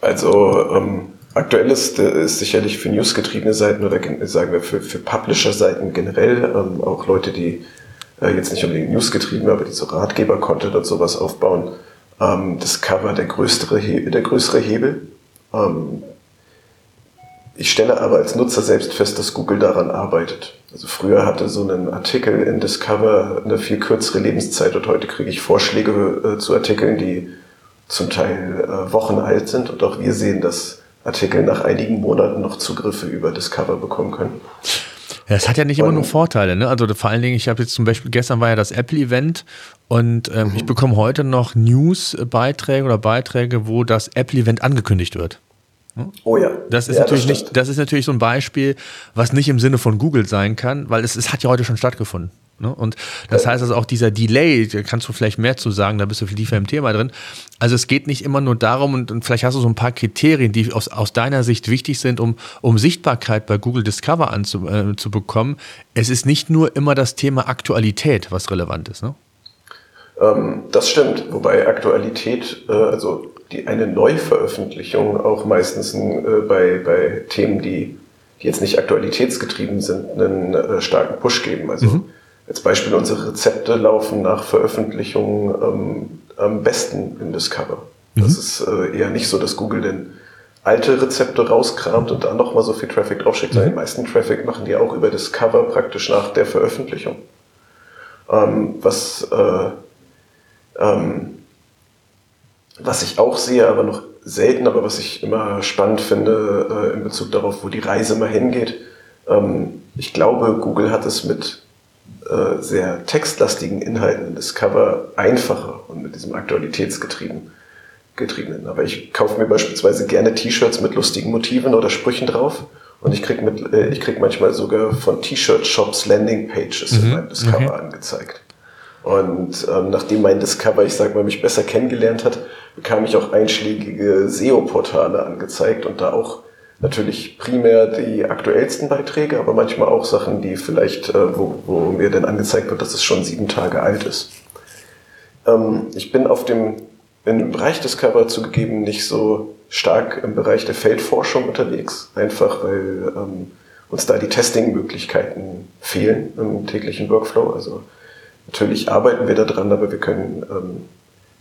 Also, ähm Aktuell ist, äh, ist sicherlich für newsgetriebene Seiten oder sagen wir für, für Publisher-Seiten generell, ähm, auch Leute, die äh, jetzt nicht unbedingt newsgetrieben, aber die so Ratgeber-Content und sowas aufbauen, ähm, das Cover der größere, Hebel, der größere Hebel. Ähm, ich stelle aber als Nutzer selbst fest, dass Google daran arbeitet. Also früher hatte so ein Artikel in Discover eine viel kürzere Lebenszeit und heute kriege ich Vorschläge äh, zu Artikeln, die zum Teil äh, Wochen alt sind und auch wir sehen, dass Artikel nach einigen Monaten noch Zugriffe über Discover bekommen können. Ja, es hat ja nicht immer nur Vorteile, ne? Also vor allen Dingen, ich habe jetzt zum Beispiel, gestern war ja das Apple-Event und ähm, mhm. ich bekomme heute noch News-Beiträge oder Beiträge, wo das Apple-Event angekündigt wird. Oh ja. Das ist ja, natürlich das nicht, das ist natürlich so ein Beispiel, was nicht im Sinne von Google sein kann, weil es, es hat ja heute schon stattgefunden. Ne? Und das heißt also auch dieser Delay, da kannst du vielleicht mehr zu sagen, da bist du viel tiefer im Thema drin. Also es geht nicht immer nur darum, und, und vielleicht hast du so ein paar Kriterien, die aus, aus deiner Sicht wichtig sind, um, um Sichtbarkeit bei Google Discover anzubekommen. Äh, es ist nicht nur immer das Thema Aktualität, was relevant ist. Ne? Ähm, das stimmt, wobei Aktualität, äh, also die, eine Neuveröffentlichung auch meistens äh, bei, bei Themen, die, die jetzt nicht aktualitätsgetrieben sind, einen äh, starken Push geben. Also mhm als Beispiel, unsere Rezepte laufen nach Veröffentlichung ähm, am besten in Discover. Mhm. Das ist äh, eher nicht so, dass Google denn alte Rezepte rauskramt und dann nochmal so viel Traffic draufschickt, mhm. den meisten Traffic machen die auch über Discover praktisch nach der Veröffentlichung. Ähm, was, äh, ähm, was ich auch sehe, aber noch selten, aber was ich immer spannend finde äh, in Bezug darauf, wo die Reise mal hingeht. Ähm, ich glaube, Google hat es mit äh, sehr textlastigen Inhalten in Discover einfacher und mit diesem Aktualitätsgetriebenen. Getriebenen. Aber ich kaufe mir beispielsweise gerne T-Shirts mit lustigen Motiven oder Sprüchen drauf. Und ich krieg mit, äh, ich krieg manchmal sogar von T-Shirt-Shops Landing-Pages mhm. in meinem Discover mhm. angezeigt. Und ähm, nachdem mein Discover, ich sag mal, mich besser kennengelernt hat, bekam ich auch einschlägige SEO-Portale angezeigt und da auch natürlich primär die aktuellsten Beiträge, aber manchmal auch Sachen, die vielleicht, äh, wo, wo mir dann angezeigt wird, dass es schon sieben Tage alt ist. Ähm, ich bin auf dem, dem Bereich Discover zugegeben nicht so stark im Bereich der Feldforschung unterwegs, einfach weil ähm, uns da die Testing-Möglichkeiten fehlen im täglichen Workflow. Also natürlich arbeiten wir da dran, aber wir können, ähm,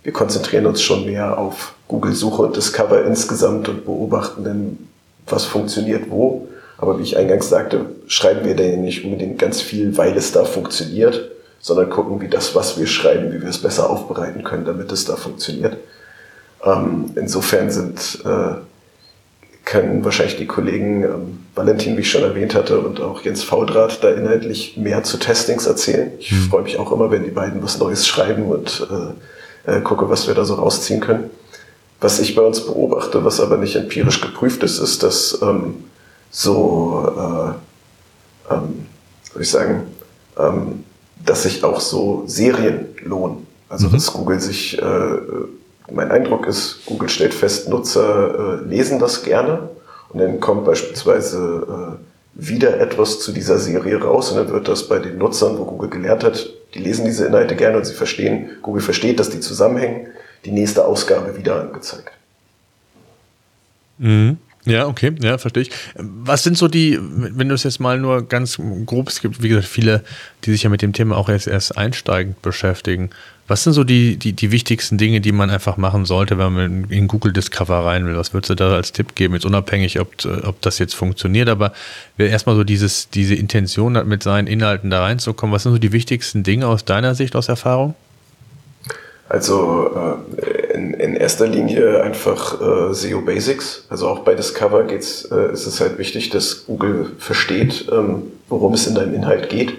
wir konzentrieren uns schon mehr auf Google-Suche und Discover insgesamt und beobachten dann, was funktioniert wo. Aber wie ich eingangs sagte, schreiben wir da nicht unbedingt ganz viel, weil es da funktioniert, sondern gucken, wie das, was wir schreiben, wie wir es besser aufbereiten können, damit es da funktioniert. Ähm, insofern sind, äh, können wahrscheinlich die Kollegen ähm, Valentin, wie ich schon erwähnt hatte, und auch Jens Faudrat da inhaltlich mehr zu Testings erzählen. Ich mhm. freue mich auch immer, wenn die beiden was Neues schreiben und äh, äh, gucke, was wir da so rausziehen können. Was ich bei uns beobachte, was aber nicht empirisch geprüft ist, ist, dass ähm, so, äh, ähm, soll ich sagen, ähm, dass sich auch so Serien lohnen. Also mhm. dass Google sich, äh, mein Eindruck ist, Google stellt fest, Nutzer äh, lesen das gerne. Und Und dann kommt beispielsweise äh, wieder etwas zu dieser Serie raus und dann wird das bei den Nutzern, wo Google gelernt hat, die lesen diese Inhalte gerne und sie verstehen, Google versteht, dass die zusammenhängen, die nächste Ausgabe wieder angezeigt. Mhm. Ja, okay, ja, verstehe ich. Was sind so die, wenn du es jetzt mal nur ganz grob, es gibt, wie gesagt, viele, die sich ja mit dem Thema auch erst, erst einsteigend beschäftigen. Was sind so die, die, die wichtigsten Dinge, die man einfach machen sollte, wenn man in Google Discover rein will? Was würdest du da als Tipp geben? Jetzt unabhängig, ob, ob das jetzt funktioniert, aber wer erstmal so dieses, diese Intention hat, mit seinen Inhalten da reinzukommen, was sind so die wichtigsten Dinge aus deiner Sicht, aus Erfahrung? Also äh, in, in erster Linie einfach äh, SEO Basics. Also auch bei Discover geht's, äh, ist es halt wichtig, dass Google versteht, ähm, worum es in deinem Inhalt geht,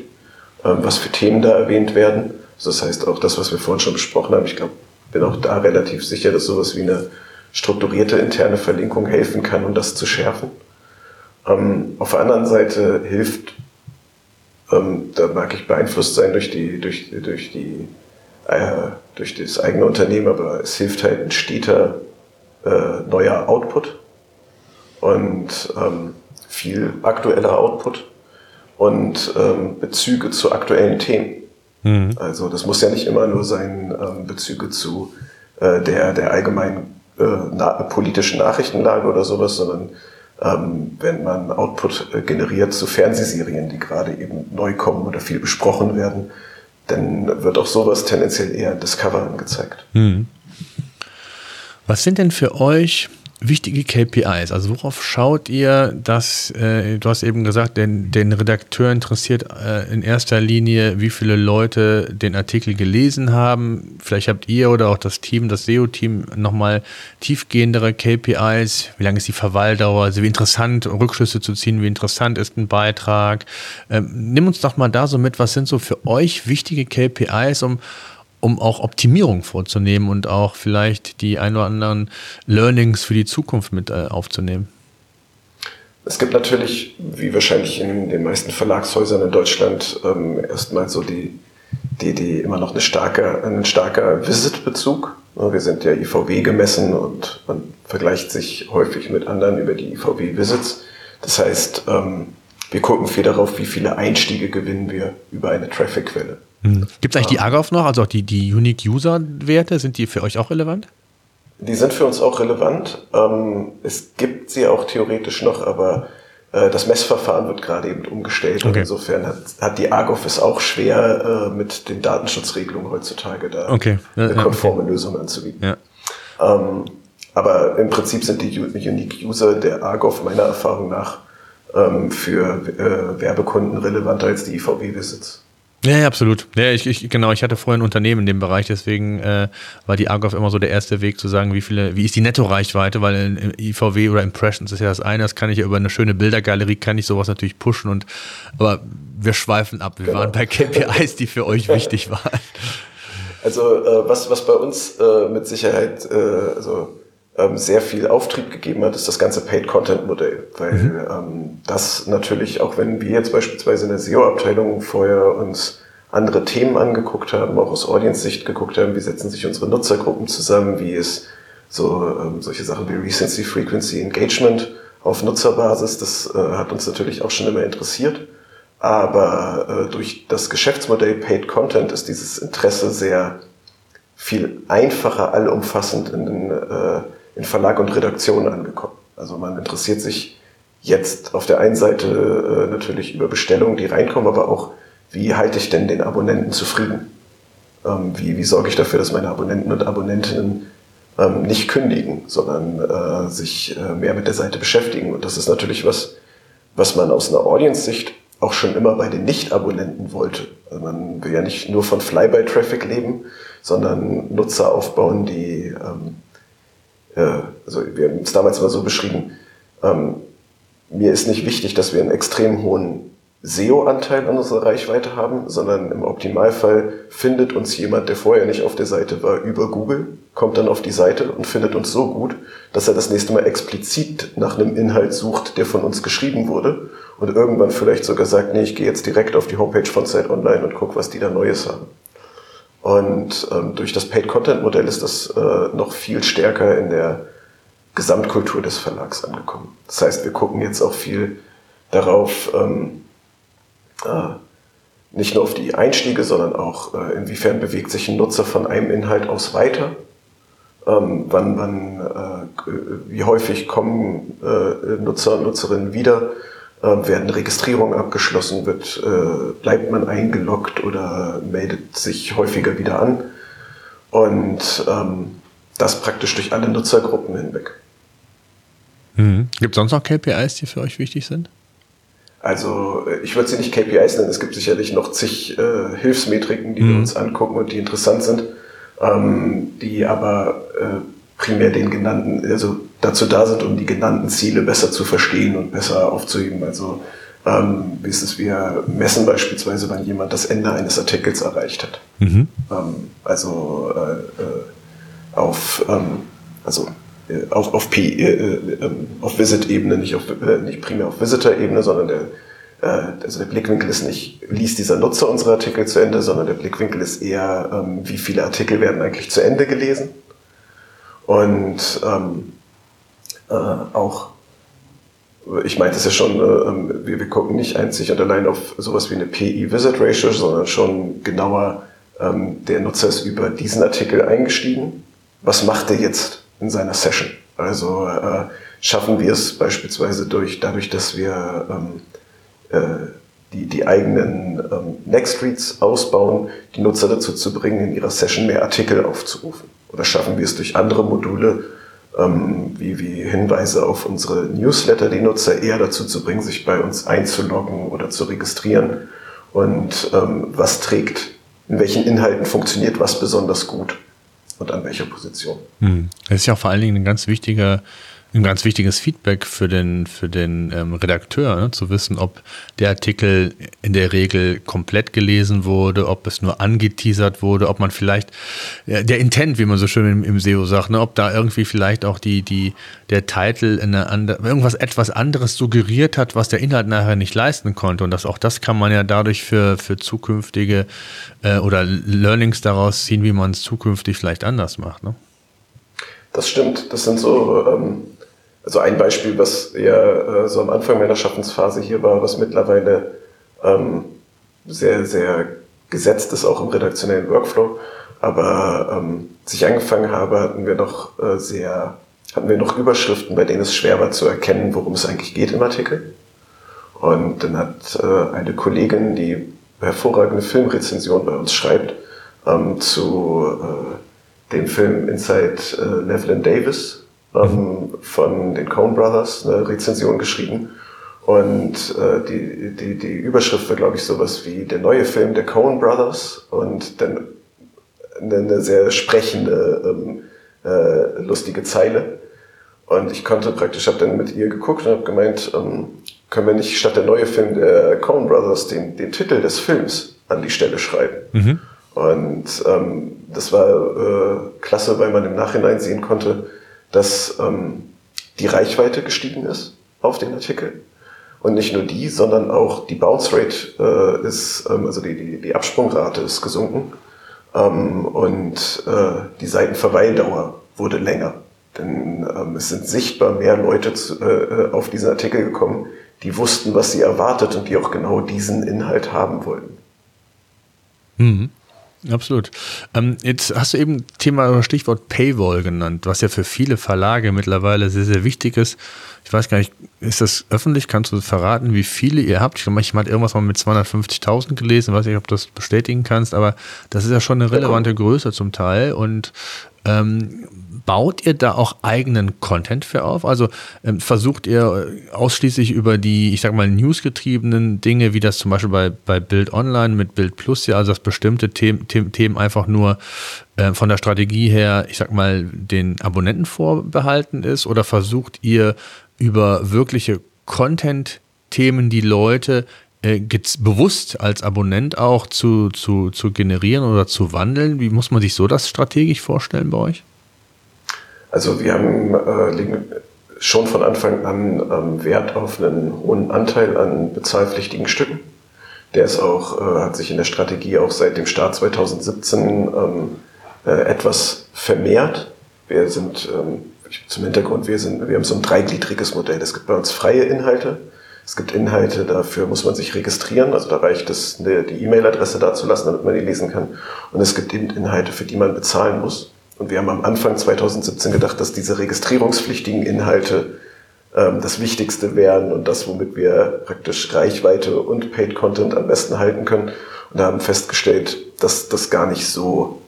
ähm, was für Themen da erwähnt werden. Also das heißt auch das, was wir vorhin schon besprochen haben. Ich glaube, bin auch da relativ sicher, dass sowas wie eine strukturierte interne Verlinkung helfen kann, um das zu schärfen. Ähm, auf der anderen Seite hilft, ähm, da mag ich beeinflusst sein durch die, durch, durch die äh, durch das eigene Unternehmen, aber es hilft halt ein steter äh, neuer Output und ähm, viel aktueller Output und ähm, Bezüge zu aktuellen Themen. Mhm. Also das muss ja nicht immer nur sein ähm, Bezüge zu äh, der, der allgemeinen äh, na politischen Nachrichtenlage oder sowas, sondern ähm, wenn man Output äh, generiert zu Fernsehserien, die gerade eben neu kommen oder viel besprochen werden, dann wird auch sowas tendenziell eher Discover angezeigt. Hm. Was sind denn für euch wichtige KPIs? Also worauf schaut ihr, dass, äh, du hast eben gesagt, den, den Redakteur interessiert äh, in erster Linie, wie viele Leute den Artikel gelesen haben. Vielleicht habt ihr oder auch das Team, das SEO-Team nochmal tiefgehendere KPIs. Wie lange ist die Verweildauer? Also wie interessant, Rückschlüsse zu ziehen, wie interessant ist ein Beitrag. Ähm, nimm uns doch mal da so mit, was sind so für euch wichtige KPIs, um um auch Optimierung vorzunehmen und auch vielleicht die ein oder anderen Learnings für die Zukunft mit äh, aufzunehmen? Es gibt natürlich, wie wahrscheinlich in den meisten Verlagshäusern in Deutschland, ähm, erstmal so die, die, die immer noch eine starke, ein starker Visit-Bezug. Wir sind ja IVW gemessen und man vergleicht sich häufig mit anderen über die IVW-Visits. Das heißt, ähm, wir gucken viel darauf, wie viele Einstiege gewinnen wir über eine Traffic-Quelle. Hm. Gibt es eigentlich die AGOF noch, also auch die, die Unique-User-Werte, sind die für euch auch relevant? Die sind für uns auch relevant. Ähm, es gibt sie auch theoretisch noch, aber äh, das Messverfahren wird gerade eben umgestellt. Okay. Und insofern hat, hat die AGOF es auch schwer, äh, mit den Datenschutzregelungen heutzutage da okay. eine konforme okay. Lösung anzubieten. Ja. Ähm, aber im Prinzip sind die Unique User der AGOF meiner Erfahrung nach ähm, für äh, Werbekunden relevanter als die IVW-Visits. Ja, ja, absolut. Ja, ich, ich, genau, ich hatte vorher ein Unternehmen in dem Bereich, deswegen äh, war die Argov immer so der erste Weg zu sagen, wie viele, wie ist die Nettoreichweite, weil in, IVW oder Impressions ist ja das eine, das kann ich ja über eine schöne Bildergalerie, kann ich sowas natürlich pushen und aber wir schweifen ab. Wir genau. waren bei KPIs, die für euch wichtig waren. Also äh, was, was bei uns äh, mit Sicherheit äh, also sehr viel Auftrieb gegeben hat, ist das ganze Paid-Content-Modell. Weil mhm. ähm, das natürlich, auch wenn wir jetzt beispielsweise in der SEO-Abteilung vorher uns andere Themen angeguckt haben, auch aus Audience-Sicht geguckt haben, wie setzen sich unsere Nutzergruppen zusammen, wie ist so ähm, solche Sachen wie Recency, Frequency, Engagement auf Nutzerbasis, das äh, hat uns natürlich auch schon immer interessiert. Aber äh, durch das Geschäftsmodell Paid Content ist dieses Interesse sehr viel einfacher, allumfassend in den äh, in Verlag und Redaktion angekommen. Also man interessiert sich jetzt auf der einen Seite äh, natürlich über Bestellungen, die reinkommen, aber auch, wie halte ich denn den Abonnenten zufrieden? Ähm, wie, wie sorge ich dafür, dass meine Abonnenten und Abonnentinnen ähm, nicht kündigen, sondern äh, sich äh, mehr mit der Seite beschäftigen? Und das ist natürlich was, was man aus einer Audience-Sicht auch schon immer bei den Nicht-Abonnenten wollte. Also man will ja nicht nur von Flyby-Traffic leben, sondern Nutzer aufbauen, die ähm, äh, also wir haben es damals mal so beschrieben, ähm, mir ist nicht wichtig, dass wir einen extrem hohen SEO-Anteil an unserer Reichweite haben, sondern im Optimalfall findet uns jemand, der vorher nicht auf der Seite war, über Google, kommt dann auf die Seite und findet uns so gut, dass er das nächste Mal explizit nach einem Inhalt sucht, der von uns geschrieben wurde und irgendwann vielleicht sogar sagt, nee, ich gehe jetzt direkt auf die Homepage von Zeit Online und gucke, was die da Neues haben. Und ähm, durch das Paid-Content-Modell ist das äh, noch viel stärker in der Gesamtkultur des Verlags angekommen. Das heißt, wir gucken jetzt auch viel darauf, ähm, äh, nicht nur auf die Einstiege, sondern auch, äh, inwiefern bewegt sich ein Nutzer von einem Inhalt aus weiter. Ähm, wann, wann, äh, wie häufig kommen äh, Nutzer und Nutzerinnen wieder, ähm, werden Registrierungen abgeschlossen, wird, äh, bleibt man eingeloggt oder meldet sich häufiger wieder an. Und ähm, das praktisch durch alle Nutzergruppen hinweg. Mhm. Gibt es sonst noch KPIs, die für euch wichtig sind? Also äh, ich würde sie nicht KPIs nennen, es gibt sicherlich noch zig äh, Hilfsmetriken, die mhm. wir uns angucken und die interessant sind, ähm, die aber äh, primär den genannten, also dazu da sind, um die genannten Ziele besser zu verstehen und besser aufzuheben. Also ähm, wie ist es, wir messen beispielsweise, wann jemand das Ende eines Artikels erreicht hat. Mhm. Ähm, also äh, äh auf, ähm, also äh, auf, auf, P, äh, äh, ähm, auf Visit-Ebene, nicht, auf, äh, nicht primär auf Visitor-Ebene, sondern der, also der Blickwinkel ist nicht, liest dieser Nutzer unsere Artikel zu Ende, sondern der Blickwinkel ist eher, ähm, wie viele Artikel werden eigentlich zu Ende gelesen. Und ähm, äh, auch, ich meinte es ja schon, äh, ähm, wir, wir gucken nicht einzig und allein auf sowas wie eine PI-Visit-Ratio, sondern schon genauer, ähm, der Nutzer ist über diesen Artikel eingestiegen. Was macht er jetzt in seiner Session? Also äh, schaffen wir es beispielsweise durch, dadurch, dass wir ähm, äh, die, die eigenen ähm, Next-Reads ausbauen, die Nutzer dazu zu bringen, in ihrer Session mehr Artikel aufzurufen. Oder schaffen wir es durch andere Module, ähm, wie, wie Hinweise auf unsere Newsletter, die Nutzer eher dazu zu bringen, sich bei uns einzuloggen oder zu registrieren. Und ähm, was trägt, in welchen Inhalten funktioniert was besonders gut und an welcher Position. Hm. Das ist ja vor allen Dingen ein ganz wichtiger ein ganz wichtiges Feedback für den, für den ähm, Redakteur, ne? zu wissen, ob der Artikel in der Regel komplett gelesen wurde, ob es nur angeteasert wurde, ob man vielleicht, ja, der Intent, wie man so schön im, im SEO sagt, ne? ob da irgendwie vielleicht auch die, die, der Titel in eine andere, irgendwas etwas anderes suggeriert hat, was der Inhalt nachher nicht leisten konnte. Und das, auch das kann man ja dadurch für, für zukünftige äh, oder Learnings daraus ziehen, wie man es zukünftig vielleicht anders macht. Ne? Das stimmt. Das sind so ähm, also ein Beispiel, was ja äh, so am Anfang meiner Schaffensphase hier war, was mittlerweile ähm, sehr, sehr gesetzt ist, auch im redaktionellen Workflow. Aber ähm, als ich angefangen habe, hatten wir noch äh, sehr, hatten wir noch Überschriften, bei denen es schwer war zu erkennen, worum es eigentlich geht im Artikel. Und dann hat äh, eine Kollegin, die hervorragende Filmrezension bei uns schreibt, ähm, zu äh, dem Film Inside äh, Levlin Davis ähm, von den Coen Brothers eine Rezension geschrieben. Und äh, die, die, die Überschrift war, glaube ich, sowas wie der neue Film der Coen Brothers und dann eine, eine sehr sprechende, ähm, äh, lustige Zeile. Und ich konnte praktisch, habe dann mit ihr geguckt und habe gemeint, ähm, können wir nicht statt der neue Film der Coen Brothers den, den Titel des Films an die Stelle schreiben? Mhm. Und ähm, das war äh, klasse, weil man im Nachhinein sehen konnte, dass ähm, die Reichweite gestiegen ist auf den Artikel. Und nicht nur die, sondern auch die Bounce Rate äh, ist, ähm, also die, die, die Absprungrate ist gesunken. Ähm, und äh, die Seitenverweildauer wurde länger. Denn ähm, es sind sichtbar mehr Leute zu, äh, auf diesen Artikel gekommen, die wussten, was sie erwartet und die auch genau diesen Inhalt haben wollten. Mhm. Absolut. Ähm, jetzt hast du eben Thema Stichwort Paywall genannt, was ja für viele Verlage mittlerweile sehr, sehr wichtig ist. Ich weiß gar nicht, ist das öffentlich? Kannst du verraten, wie viele ihr habt? Ich glaube, ich habe irgendwas mal mit 250.000 gelesen, weiß nicht, ob du das bestätigen kannst, aber das ist ja schon eine relevante Größe zum Teil und ähm, baut ihr da auch eigenen Content für auf? Also ähm, versucht ihr ausschließlich über die, ich sag mal, newsgetriebenen Dinge, wie das zum Beispiel bei, bei Bild Online mit Bild Plus ja, also dass bestimmte Themen, Themen einfach nur äh, von der Strategie her, ich sag mal, den Abonnenten vorbehalten ist? Oder versucht ihr über wirkliche Content-Themen die Leute äh, bewusst als Abonnent auch zu, zu, zu generieren oder zu wandeln? Wie muss man sich so das strategisch vorstellen bei euch? Also wir haben, äh, legen schon von Anfang an ähm, Wert auf einen hohen Anteil an bezahlpflichtigen Stücken. Der ist auch, äh, hat sich in der Strategie auch seit dem Start 2017 ähm, äh, etwas vermehrt. Wir sind, ähm, zum Hintergrund, wir, sind, wir haben so ein dreigliedriges Modell. Es gibt bei uns freie Inhalte, es gibt Inhalte, dafür muss man sich registrieren, also da reicht es, die E-Mail-Adresse dazulassen, damit man die lesen kann. Und es gibt Inhalte, für die man bezahlen muss. Und wir haben am Anfang 2017 gedacht, dass diese registrierungspflichtigen Inhalte ähm, das Wichtigste wären und das, womit wir praktisch Reichweite und Paid Content am besten halten können. Und haben festgestellt, dass das gar nicht so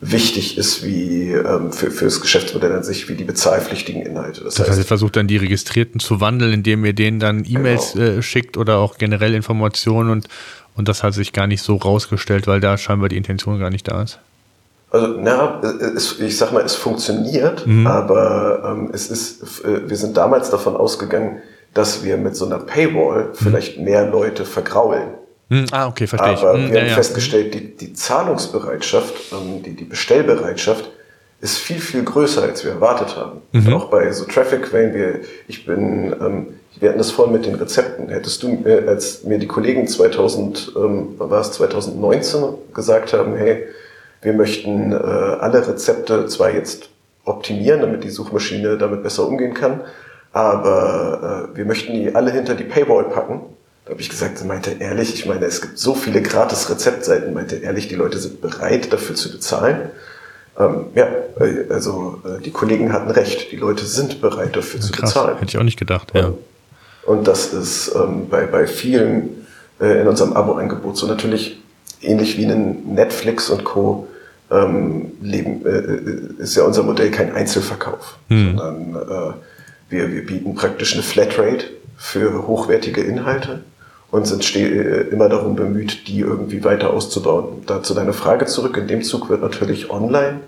wichtig ist wie ähm, für, für das Geschäftsmodell an sich, wie die bezahlpflichtigen Inhalte. Das, das heißt, ihr versucht dann die Registrierten zu wandeln, indem ihr denen dann E-Mails genau. äh, schickt oder auch generell Informationen und, und das hat sich gar nicht so rausgestellt, weil da scheinbar die Intention gar nicht da ist. Also, na, es, ich sag mal, es funktioniert, mhm. aber ähm, es ist, äh, wir sind damals davon ausgegangen, dass wir mit so einer Paywall mhm. vielleicht mehr Leute vergraulen. Mhm. Ah, okay, verstehe ich. Aber mhm, wir ja, haben festgestellt, die, die Zahlungsbereitschaft, ähm, die, die Bestellbereitschaft ist viel, viel größer, als wir erwartet haben. Mhm. Auch bei so Traffic-Quellen, wir, ich bin, ähm, wir hatten das vorhin mit den Rezepten. Hättest du, äh, als mir die Kollegen 2000, ähm, war es 2019 gesagt haben, hey, wir möchten äh, alle Rezepte zwar jetzt optimieren, damit die Suchmaschine damit besser umgehen kann, aber äh, wir möchten die alle hinter die Paywall packen. Da habe ich gesagt, meinte ehrlich, ich meine, es gibt so viele gratis Rezeptseiten, meinte ehrlich, die Leute sind bereit, dafür zu bezahlen. Ähm, ja, äh, also äh, die Kollegen hatten recht, die Leute sind bereit, dafür ja, zu krass, bezahlen. Hätte ich auch nicht gedacht, ja. Und das ist ähm, bei, bei vielen äh, in unserem Abo-Angebot so natürlich ähnlich wie in Netflix und Co. Ähm, leben, äh, äh, ist ja unser Modell kein Einzelverkauf, hm. sondern äh, wir, wir bieten praktisch eine Flatrate für hochwertige Inhalte und sind äh, immer darum bemüht, die irgendwie weiter auszubauen. Da zu deiner Frage zurück, in dem Zug wird natürlich online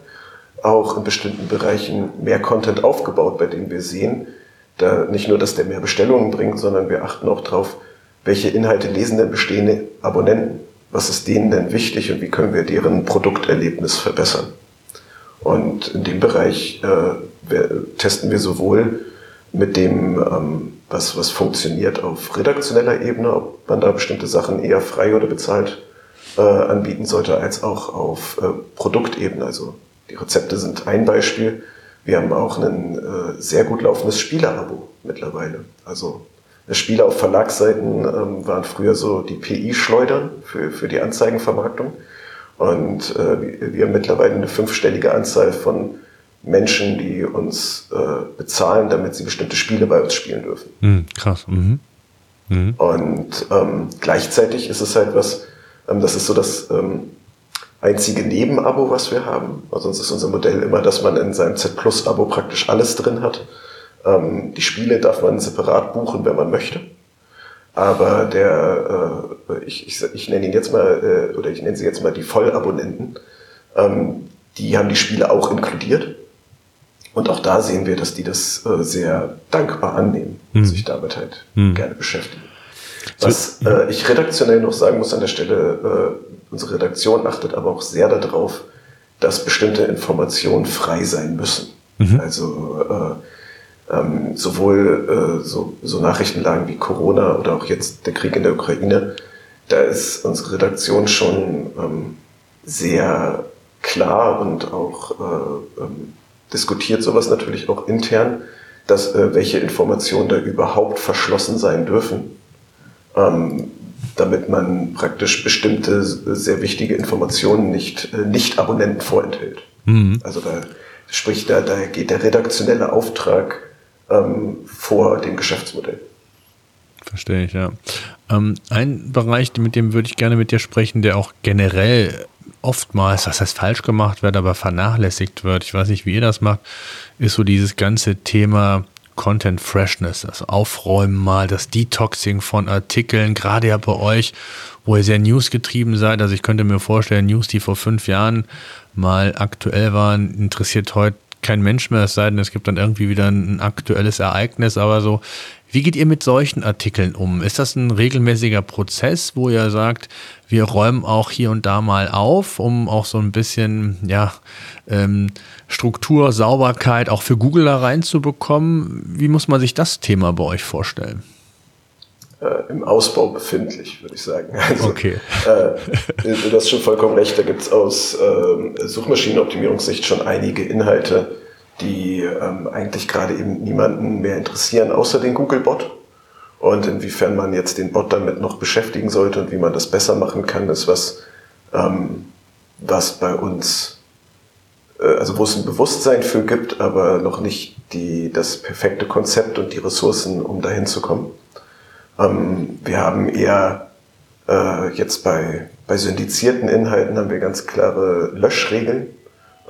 auch in bestimmten Bereichen mehr Content aufgebaut, bei dem wir sehen, da nicht nur, dass der mehr Bestellungen bringt, sondern wir achten auch darauf, welche Inhalte lesen denn bestehende Abonnenten was ist denen denn wichtig und wie können wir deren Produkterlebnis verbessern. Und in dem Bereich äh, testen wir sowohl mit dem, ähm, was, was funktioniert auf redaktioneller Ebene, ob man da bestimmte Sachen eher frei oder bezahlt äh, anbieten sollte, als auch auf äh, Produktebene. Also die Rezepte sind ein Beispiel. Wir haben auch ein äh, sehr gut laufendes Spielerabo mittlerweile. Also Spiele auf Verlagsseiten ähm, waren früher so die PI-Schleudern für, für die Anzeigenvermarktung. Und äh, wir haben mittlerweile eine fünfstellige Anzahl von Menschen, die uns äh, bezahlen, damit sie bestimmte Spiele bei uns spielen dürfen. Mhm, krass. Mhm. Mhm. Und ähm, gleichzeitig ist es halt was, ähm, das ist so das ähm, einzige Nebenabo, was wir haben. Also sonst ist unser Modell immer, dass man in seinem Z Plus-Abo praktisch alles drin hat. Ähm, die Spiele darf man separat buchen, wenn man möchte. Aber der, äh, ich, ich, ich nenne ihn jetzt mal, äh, oder ich nenne sie jetzt mal die Vollabonnenten, ähm, die haben die Spiele auch inkludiert. Und auch da sehen wir, dass die das äh, sehr dankbar annehmen und hm. sich damit halt hm. gerne beschäftigen. Was äh, ich redaktionell noch sagen muss an der Stelle, äh, unsere Redaktion achtet aber auch sehr darauf, dass bestimmte Informationen frei sein müssen. Mhm. Also äh, ähm, sowohl äh, so, so Nachrichtenlagen wie Corona oder auch jetzt der Krieg in der Ukraine, da ist unsere Redaktion schon ähm, sehr klar und auch äh, ähm, diskutiert sowas natürlich auch intern, dass äh, welche Informationen da überhaupt verschlossen sein dürfen, ähm, damit man praktisch bestimmte sehr wichtige Informationen nicht, äh, nicht Abonnenten vorenthält. Mhm. Also da sprich, da, da geht der redaktionelle Auftrag ähm, vor dem Geschäftsmodell. Verstehe ich, ja. Ähm, ein Bereich, mit dem würde ich gerne mit dir sprechen, der auch generell oftmals, was heißt falsch gemacht wird, aber vernachlässigt wird, ich weiß nicht, wie ihr das macht, ist so dieses ganze Thema Content Freshness, also Aufräumen mal, das Detoxing von Artikeln, gerade ja bei euch, wo ihr sehr newsgetrieben seid. Also ich könnte mir vorstellen, News, die vor fünf Jahren mal aktuell waren, interessiert heute kein Mensch mehr, es sei denn, es gibt dann irgendwie wieder ein aktuelles Ereignis, aber so, wie geht ihr mit solchen Artikeln um? Ist das ein regelmäßiger Prozess, wo ihr sagt, wir räumen auch hier und da mal auf, um auch so ein bisschen, ja, ähm, Struktur, Sauberkeit auch für Google da reinzubekommen? Wie muss man sich das Thema bei euch vorstellen? Äh, im Ausbau befindlich, würde ich sagen. Also, okay. Äh, du hast schon vollkommen recht, da gibt es aus äh, Suchmaschinenoptimierungssicht schon einige Inhalte, die ähm, eigentlich gerade eben niemanden mehr interessieren, außer den Google-Bot. Und inwiefern man jetzt den Bot damit noch beschäftigen sollte und wie man das besser machen kann, ist was, ähm, was bei uns, äh, also wo es ein Bewusstsein für gibt, aber noch nicht die, das perfekte Konzept und die Ressourcen, um dahin zu kommen. Ähm, wir haben eher äh, jetzt bei, bei syndizierten Inhalten haben wir ganz klare Löschregeln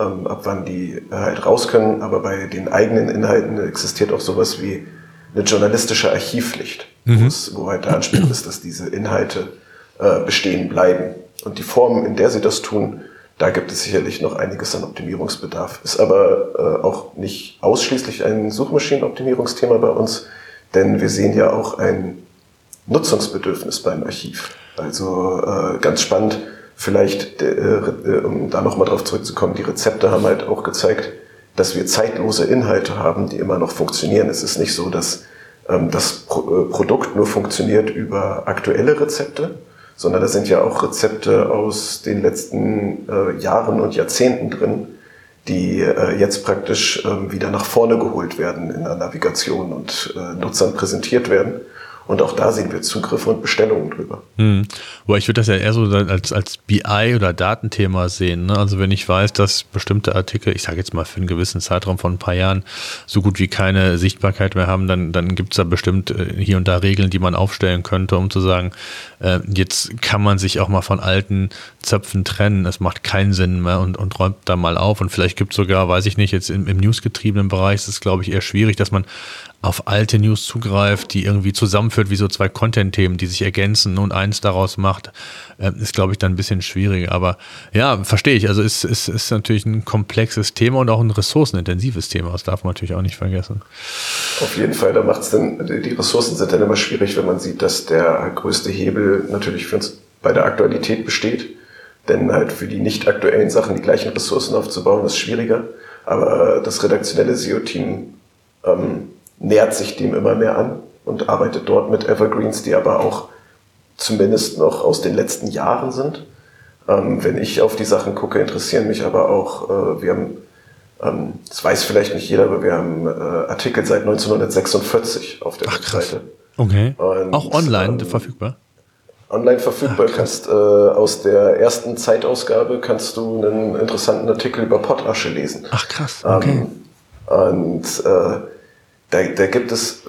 ähm, ab wann die halt raus können. Aber bei den eigenen Inhalten existiert auch sowas wie eine journalistische Archivpflicht, mhm. wo halt der Anspruch ist, dass diese Inhalte äh, bestehen bleiben. Und die Form, in der sie das tun, da gibt es sicherlich noch einiges an Optimierungsbedarf. Ist aber äh, auch nicht ausschließlich ein Suchmaschinenoptimierungsthema bei uns, denn wir sehen ja auch ein Nutzungsbedürfnis beim Archiv. Also äh, ganz spannend, vielleicht, äh, äh, um da nochmal drauf zurückzukommen, die Rezepte haben halt auch gezeigt, dass wir zeitlose Inhalte haben, die immer noch funktionieren. Es ist nicht so, dass ähm, das Pro äh, Produkt nur funktioniert über aktuelle Rezepte, sondern da sind ja auch Rezepte aus den letzten äh, Jahren und Jahrzehnten drin, die äh, jetzt praktisch äh, wieder nach vorne geholt werden in der Navigation und äh, Nutzern präsentiert werden. Und auch da sehen wir Zugriffe und Bestellungen drüber. Hm. Aber ich würde das ja eher so als, als BI oder Datenthema sehen. Ne? Also wenn ich weiß, dass bestimmte Artikel, ich sage jetzt mal für einen gewissen Zeitraum von ein paar Jahren, so gut wie keine Sichtbarkeit mehr haben, dann, dann gibt es da bestimmt äh, hier und da Regeln, die man aufstellen könnte, um zu sagen, äh, jetzt kann man sich auch mal von alten Zöpfen trennen. Es macht keinen Sinn mehr und, und räumt da mal auf. Und vielleicht gibt es sogar, weiß ich nicht, jetzt im, im newsgetriebenen Bereich ist es, glaube ich, eher schwierig, dass man auf alte News zugreift, die irgendwie zusammenführt wie so zwei Content-Themen, die sich ergänzen und eins daraus macht, äh, ist, glaube ich, dann ein bisschen schwieriger. Aber ja, verstehe ich. Also es ist, ist, ist natürlich ein komplexes Thema und auch ein ressourcenintensives Thema. Das darf man natürlich auch nicht vergessen. Auf jeden Fall, da macht es dann, die Ressourcen sind dann immer schwierig, wenn man sieht, dass der größte Hebel natürlich für uns bei der Aktualität besteht. Denn halt für die nicht aktuellen Sachen die gleichen Ressourcen aufzubauen, ist schwieriger. Aber das redaktionelle SEO-Team ähm, nähert sich dem immer mehr an und arbeitet dort mit Evergreens, die aber auch zumindest noch aus den letzten Jahren sind. Ähm, wenn ich auf die Sachen gucke, interessieren mich aber auch, äh, wir haben, ähm, das weiß vielleicht nicht jeder, aber wir haben äh, Artikel seit 1946 auf der Ach, Webseite. Okay. Und, auch online ähm, verfügbar? Online verfügbar. Ach, kannst äh, aus der ersten Zeitausgabe kannst du einen interessanten Artikel über Pottasche lesen. Ach krass. Okay. Ähm, und äh, da, da gibt es,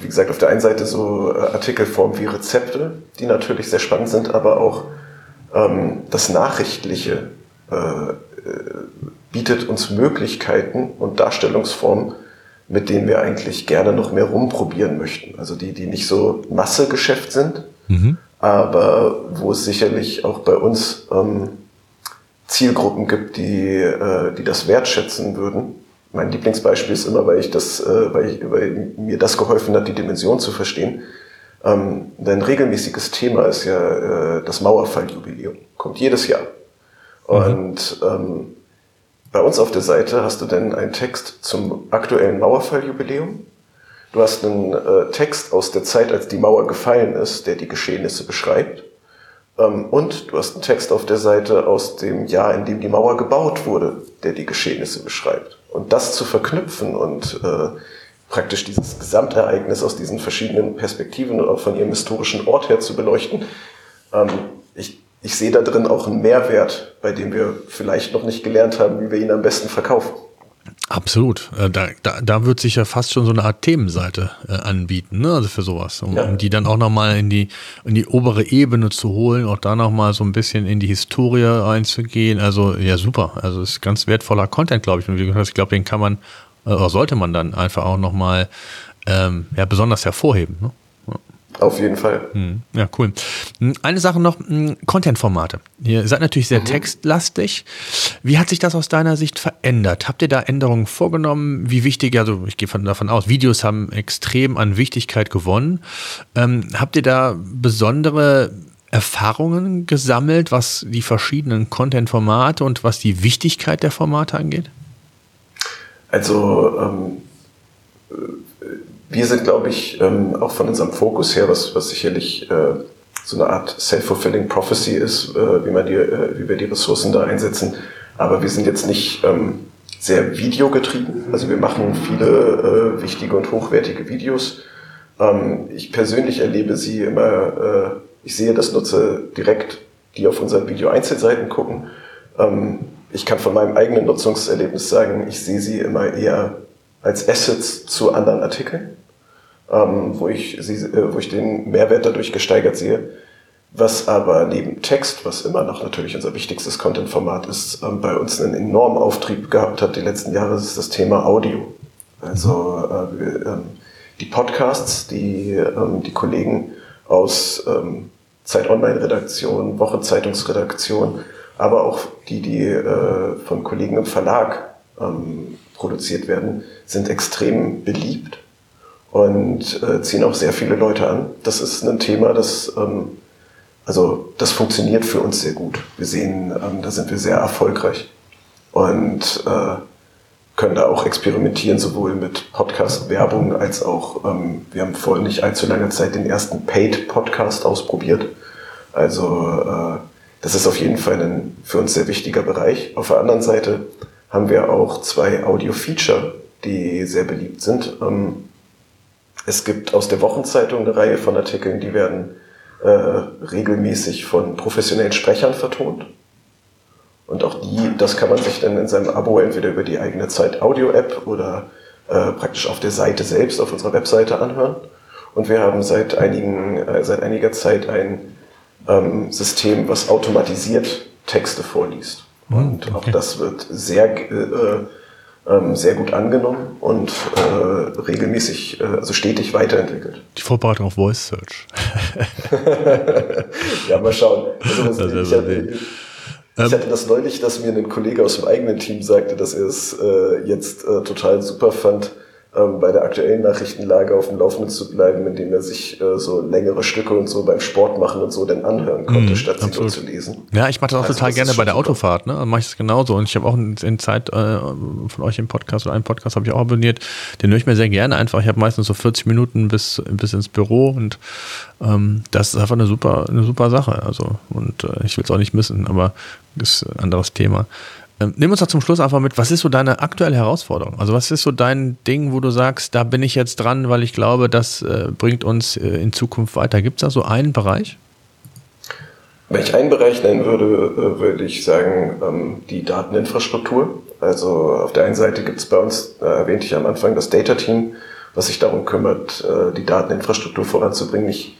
wie gesagt, auf der einen Seite so äh, Artikelformen wie Rezepte, die natürlich sehr spannend sind, aber auch ähm, das Nachrichtliche äh, äh, bietet uns Möglichkeiten und Darstellungsformen, mit denen wir eigentlich gerne noch mehr rumprobieren möchten. Also die, die nicht so Massegeschäft sind, mhm. aber wo es sicherlich auch bei uns ähm, Zielgruppen gibt, die, äh, die das wertschätzen würden mein Lieblingsbeispiel ist immer, weil ich das, äh, weil, ich, weil mir das geholfen hat, die Dimension zu verstehen. Ähm, denn regelmäßiges Thema ist ja äh, das Mauerfalljubiläum. Kommt jedes Jahr. Mhm. Und ähm, bei uns auf der Seite hast du dann einen Text zum aktuellen Mauerfalljubiläum. Du hast einen äh, Text aus der Zeit, als die Mauer gefallen ist, der die Geschehnisse beschreibt. Ähm, und du hast einen Text auf der Seite aus dem Jahr, in dem die Mauer gebaut wurde, der die Geschehnisse beschreibt. Und das zu verknüpfen und äh, praktisch dieses Gesamtereignis aus diesen verschiedenen Perspektiven und auch von ihrem historischen Ort her zu beleuchten, ähm, ich, ich sehe da drin auch einen Mehrwert, bei dem wir vielleicht noch nicht gelernt haben, wie wir ihn am besten verkaufen. Absolut. Äh, da, da, da wird sich ja fast schon so eine Art Themenseite äh, anbieten, ne? also für sowas. Um, ja. um die dann auch nochmal in die, in die obere Ebene zu holen, auch da nochmal so ein bisschen in die Historie einzugehen. Also ja, super. Also ist ganz wertvoller Content, glaube ich. Und wie gesagt, ich glaube, den kann man, äh, oder sollte man dann einfach auch nochmal ähm, ja, besonders hervorheben. Ne? Auf jeden Fall. Hm, ja, cool. Hm, eine Sache noch, hm, Content-Formate. Ihr seid natürlich sehr mhm. textlastig. Wie hat sich das aus deiner Sicht verändert? Habt ihr da Änderungen vorgenommen? Wie wichtig, also ich gehe davon aus, Videos haben extrem an Wichtigkeit gewonnen. Ähm, habt ihr da besondere Erfahrungen gesammelt, was die verschiedenen Content-Formate und was die Wichtigkeit der Formate angeht? Also ähm, wir sind, glaube ich, ähm, auch von unserem Fokus her, was, was sicherlich äh, so eine Art self-fulfilling prophecy ist, äh, wie, man die, äh, wie wir die Ressourcen da einsetzen. Aber wir sind jetzt nicht ähm, sehr videogetrieben. Also wir machen viele äh, wichtige und hochwertige Videos. Ähm, ich persönlich erlebe sie immer, äh, ich sehe das Nutzer direkt, die auf unseren Video-Einzelseiten gucken. Ähm, ich kann von meinem eigenen Nutzungserlebnis sagen, ich sehe sie immer eher als Assets zu anderen Artikeln, ähm, wo, ich sie, äh, wo ich den Mehrwert dadurch gesteigert sehe. Was aber neben Text, was immer noch natürlich unser wichtigstes Content-Format ist, ähm, bei uns einen enormen Auftrieb gehabt hat die letzten Jahre, ist das Thema Audio. Also äh, wir, ähm, die Podcasts, die ähm, die Kollegen aus ähm, Zeit Online-Redaktion, Wochenzeitungsredaktion, aber auch die, die äh, von Kollegen im Verlag ähm, produziert werden, sind extrem beliebt und äh, ziehen auch sehr viele Leute an. Das ist ein Thema, das ähm, also das funktioniert für uns sehr gut. Wir sehen, ähm, da sind wir sehr erfolgreich und äh, können da auch experimentieren, sowohl mit Podcast-Werbung als auch, ähm, wir haben vor nicht allzu langer Zeit den ersten Paid-Podcast ausprobiert. Also äh, das ist auf jeden Fall ein für uns sehr wichtiger Bereich. Auf der anderen Seite haben wir auch zwei Audio-Feature, die sehr beliebt sind. Ähm, es gibt aus der Wochenzeitung eine Reihe von Artikeln, die werden äh, regelmäßig von professionellen Sprechern vertont. Und auch die, das kann man sich dann in seinem Abo entweder über die eigene Zeit Audio-App oder äh, praktisch auf der Seite selbst, auf unserer Webseite anhören. Und wir haben seit, einigen, äh, seit einiger Zeit ein ähm, System, was automatisiert Texte vorliest. Und okay. auch das wird sehr äh, ähm, sehr gut angenommen und äh, regelmäßig, äh, also stetig weiterentwickelt. Die Vorbereitung auf Voice Search. ja, mal schauen. Also das, ich, hatte, ich, ich, hatte, das neulich, dass mir ein Kollege aus dem eigenen Team sagte, dass er es äh, jetzt äh, total super fand, ähm, bei der aktuellen Nachrichtenlage auf dem Laufenden zu bleiben, indem er sich äh, so längere Stücke und so beim Sport machen und so dann anhören konnte, mm, statt sie nur zu lesen. Ja, ich mache das auch also total das gerne bei der super. Autofahrt, ne? Dann mache ich das genauso. Und ich habe auch in, in Zeit äh, von euch im Podcast oder einen Podcast habe ich auch abonniert. Den höre ich mir sehr gerne einfach. Ich habe meistens so 40 Minuten bis, bis ins Büro und ähm, das ist einfach eine super, eine super Sache. Also, und äh, ich will es auch nicht missen, aber das ist ein anderes Thema. Ähm, nimm uns doch zum Schluss einfach mit, was ist so deine aktuelle Herausforderung? Also was ist so dein Ding, wo du sagst, da bin ich jetzt dran, weil ich glaube, das äh, bringt uns äh, in Zukunft weiter. Gibt es da so einen Bereich? Wenn ich einen Bereich nennen würde, äh, würde ich sagen, ähm, die Dateninfrastruktur. Also auf der einen Seite gibt es bei uns, äh, erwähnte ich am Anfang, das Data Team, was sich darum kümmert, äh, die Dateninfrastruktur voranzubringen. Nicht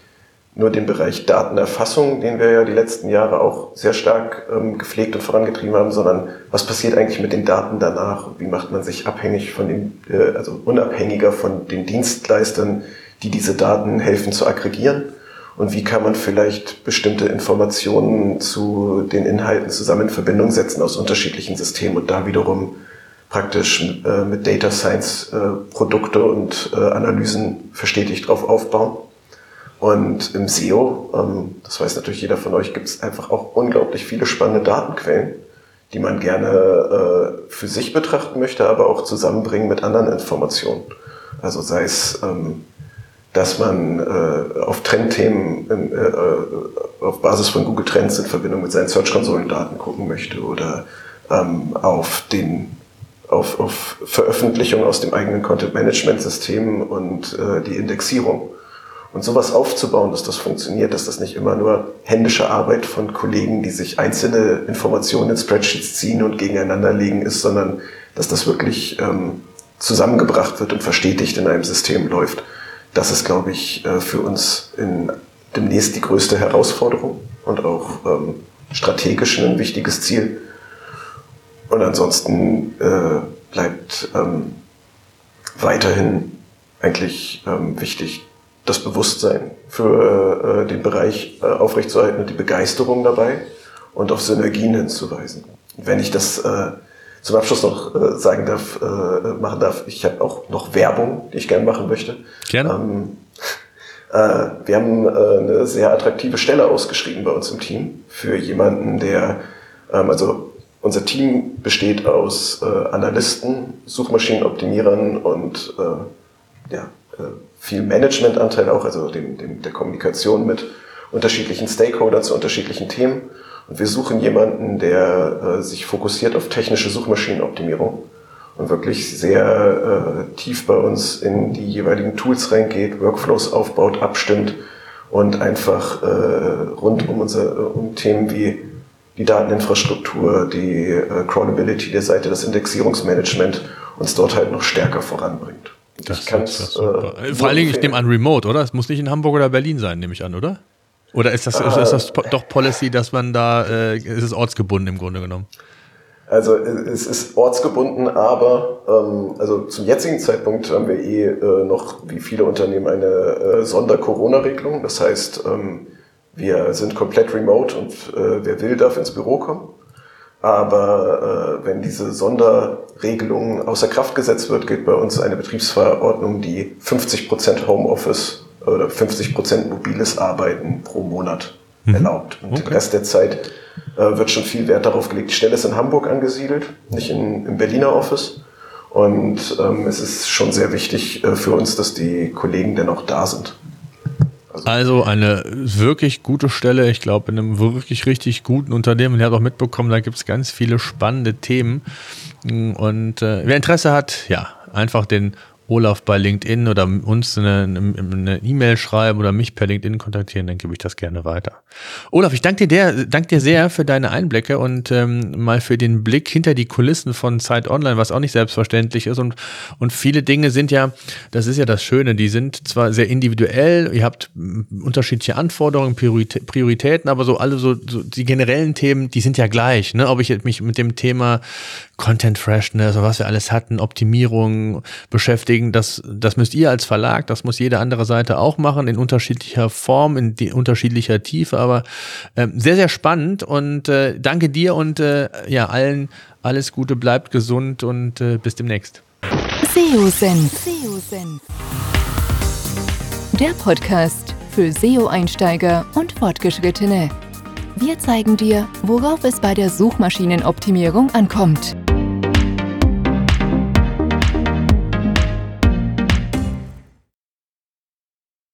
nur den Bereich Datenerfassung, den wir ja die letzten Jahre auch sehr stark ähm, gepflegt und vorangetrieben haben, sondern was passiert eigentlich mit den Daten danach? Wie macht man sich abhängig von den, äh, also unabhängiger von den Dienstleistern, die diese Daten helfen zu aggregieren? Und wie kann man vielleicht bestimmte Informationen zu den Inhalten zusammen in Verbindung setzen aus unterschiedlichen Systemen und da wiederum praktisch äh, mit Data Science äh, Produkte und äh, Analysen verstetigt drauf aufbauen? Und im SEO, ähm, das weiß natürlich jeder von euch, gibt es einfach auch unglaublich viele spannende Datenquellen, die man gerne äh, für sich betrachten möchte, aber auch zusammenbringen mit anderen Informationen. Also sei es, ähm, dass man äh, auf Trendthemen äh, äh, auf Basis von Google Trends in Verbindung mit seinen Search-Konsolen-Daten gucken möchte oder ähm, auf den auf, auf Veröffentlichung aus dem eigenen Content-Management-System und äh, die Indexierung. Und sowas aufzubauen, dass das funktioniert, dass das nicht immer nur händische Arbeit von Kollegen, die sich einzelne Informationen in Spreadsheets ziehen und gegeneinander legen ist, sondern dass das wirklich ähm, zusammengebracht wird und verstetigt in einem System läuft. Das ist, glaube ich, äh, für uns in demnächst die größte Herausforderung und auch ähm, strategisch ein wichtiges Ziel. Und ansonsten äh, bleibt ähm, weiterhin eigentlich ähm, wichtig, das Bewusstsein für äh, den Bereich äh, aufrechtzuerhalten und die Begeisterung dabei und auf Synergien hinzuweisen. Wenn ich das äh, zum Abschluss noch äh, sagen darf, äh, machen darf, ich habe auch noch Werbung, die ich gerne machen möchte. Gerne. Ähm, äh, wir haben äh, eine sehr attraktive Stelle ausgeschrieben bei uns im Team für jemanden, der, ähm, also unser Team besteht aus äh, Analysten, Suchmaschinenoptimierern und äh, ja, äh, viel Managementanteil auch, also dem, dem, der Kommunikation mit unterschiedlichen Stakeholdern zu unterschiedlichen Themen. Und wir suchen jemanden, der äh, sich fokussiert auf technische Suchmaschinenoptimierung und wirklich sehr äh, tief bei uns in die jeweiligen Tools reingeht, Workflows aufbaut, abstimmt und einfach äh, rund um, unser, um Themen wie die Dateninfrastruktur, die äh, Crawlability der Seite, das Indexierungsmanagement uns dort halt noch stärker voranbringt. Das ich kann es. Äh, Vor allen Dingen, ich nehme an, remote, oder? Es muss nicht in Hamburg oder Berlin sein, nehme ich an, oder? Oder ist das, ist das äh, doch Policy, dass man da, äh, ist es ortsgebunden im Grunde genommen? Also es ist ortsgebunden, aber ähm, also zum jetzigen Zeitpunkt haben wir eh äh, noch, wie viele Unternehmen, eine äh, Sonder-Corona-Regelung. Das heißt, ähm, wir sind komplett remote und äh, wer will, darf ins Büro kommen. Aber äh, wenn diese Sonderregelung außer Kraft gesetzt wird, gilt bei uns eine Betriebsverordnung, die 50% Homeoffice oder 50% mobiles Arbeiten pro Monat mhm. erlaubt. Und okay. den Rest der Zeit äh, wird schon viel Wert darauf gelegt. Die Stelle ist in Hamburg angesiedelt, nicht in, im Berliner Office. Und ähm, es ist schon sehr wichtig äh, für uns, dass die Kollegen denn auch da sind. Also, also eine wirklich gute Stelle, ich glaube, in einem wirklich richtig guten Unternehmen. ihr habt auch mitbekommen, da gibt es ganz viele spannende Themen. Und äh, wer Interesse hat, ja, einfach den Olaf bei LinkedIn oder uns eine E-Mail schreiben oder mich per LinkedIn kontaktieren, dann gebe ich das gerne weiter. Olaf, ich danke dir, der, danke dir sehr für deine Einblicke und ähm, mal für den Blick hinter die Kulissen von Zeit Online, was auch nicht selbstverständlich ist. Und, und viele Dinge sind ja, das ist ja das Schöne, die sind zwar sehr individuell, ihr habt unterschiedliche Anforderungen, Prioritäten, aber so alle so, so die generellen Themen, die sind ja gleich. Ne? Ob ich mich mit dem Thema Content Freshness oder was wir alles hatten, Optimierung beschäftigen. Das, das müsst ihr als Verlag, das muss jede andere Seite auch machen, in unterschiedlicher Form, in die, unterschiedlicher Tiefe, aber äh, sehr, sehr spannend und äh, danke dir und äh, ja, allen alles Gute, bleibt gesund und äh, bis demnächst. SEO-Senf. Der Podcast für SEO-Einsteiger und Fortgeschrittene. Wir zeigen dir, worauf es bei der Suchmaschinenoptimierung ankommt.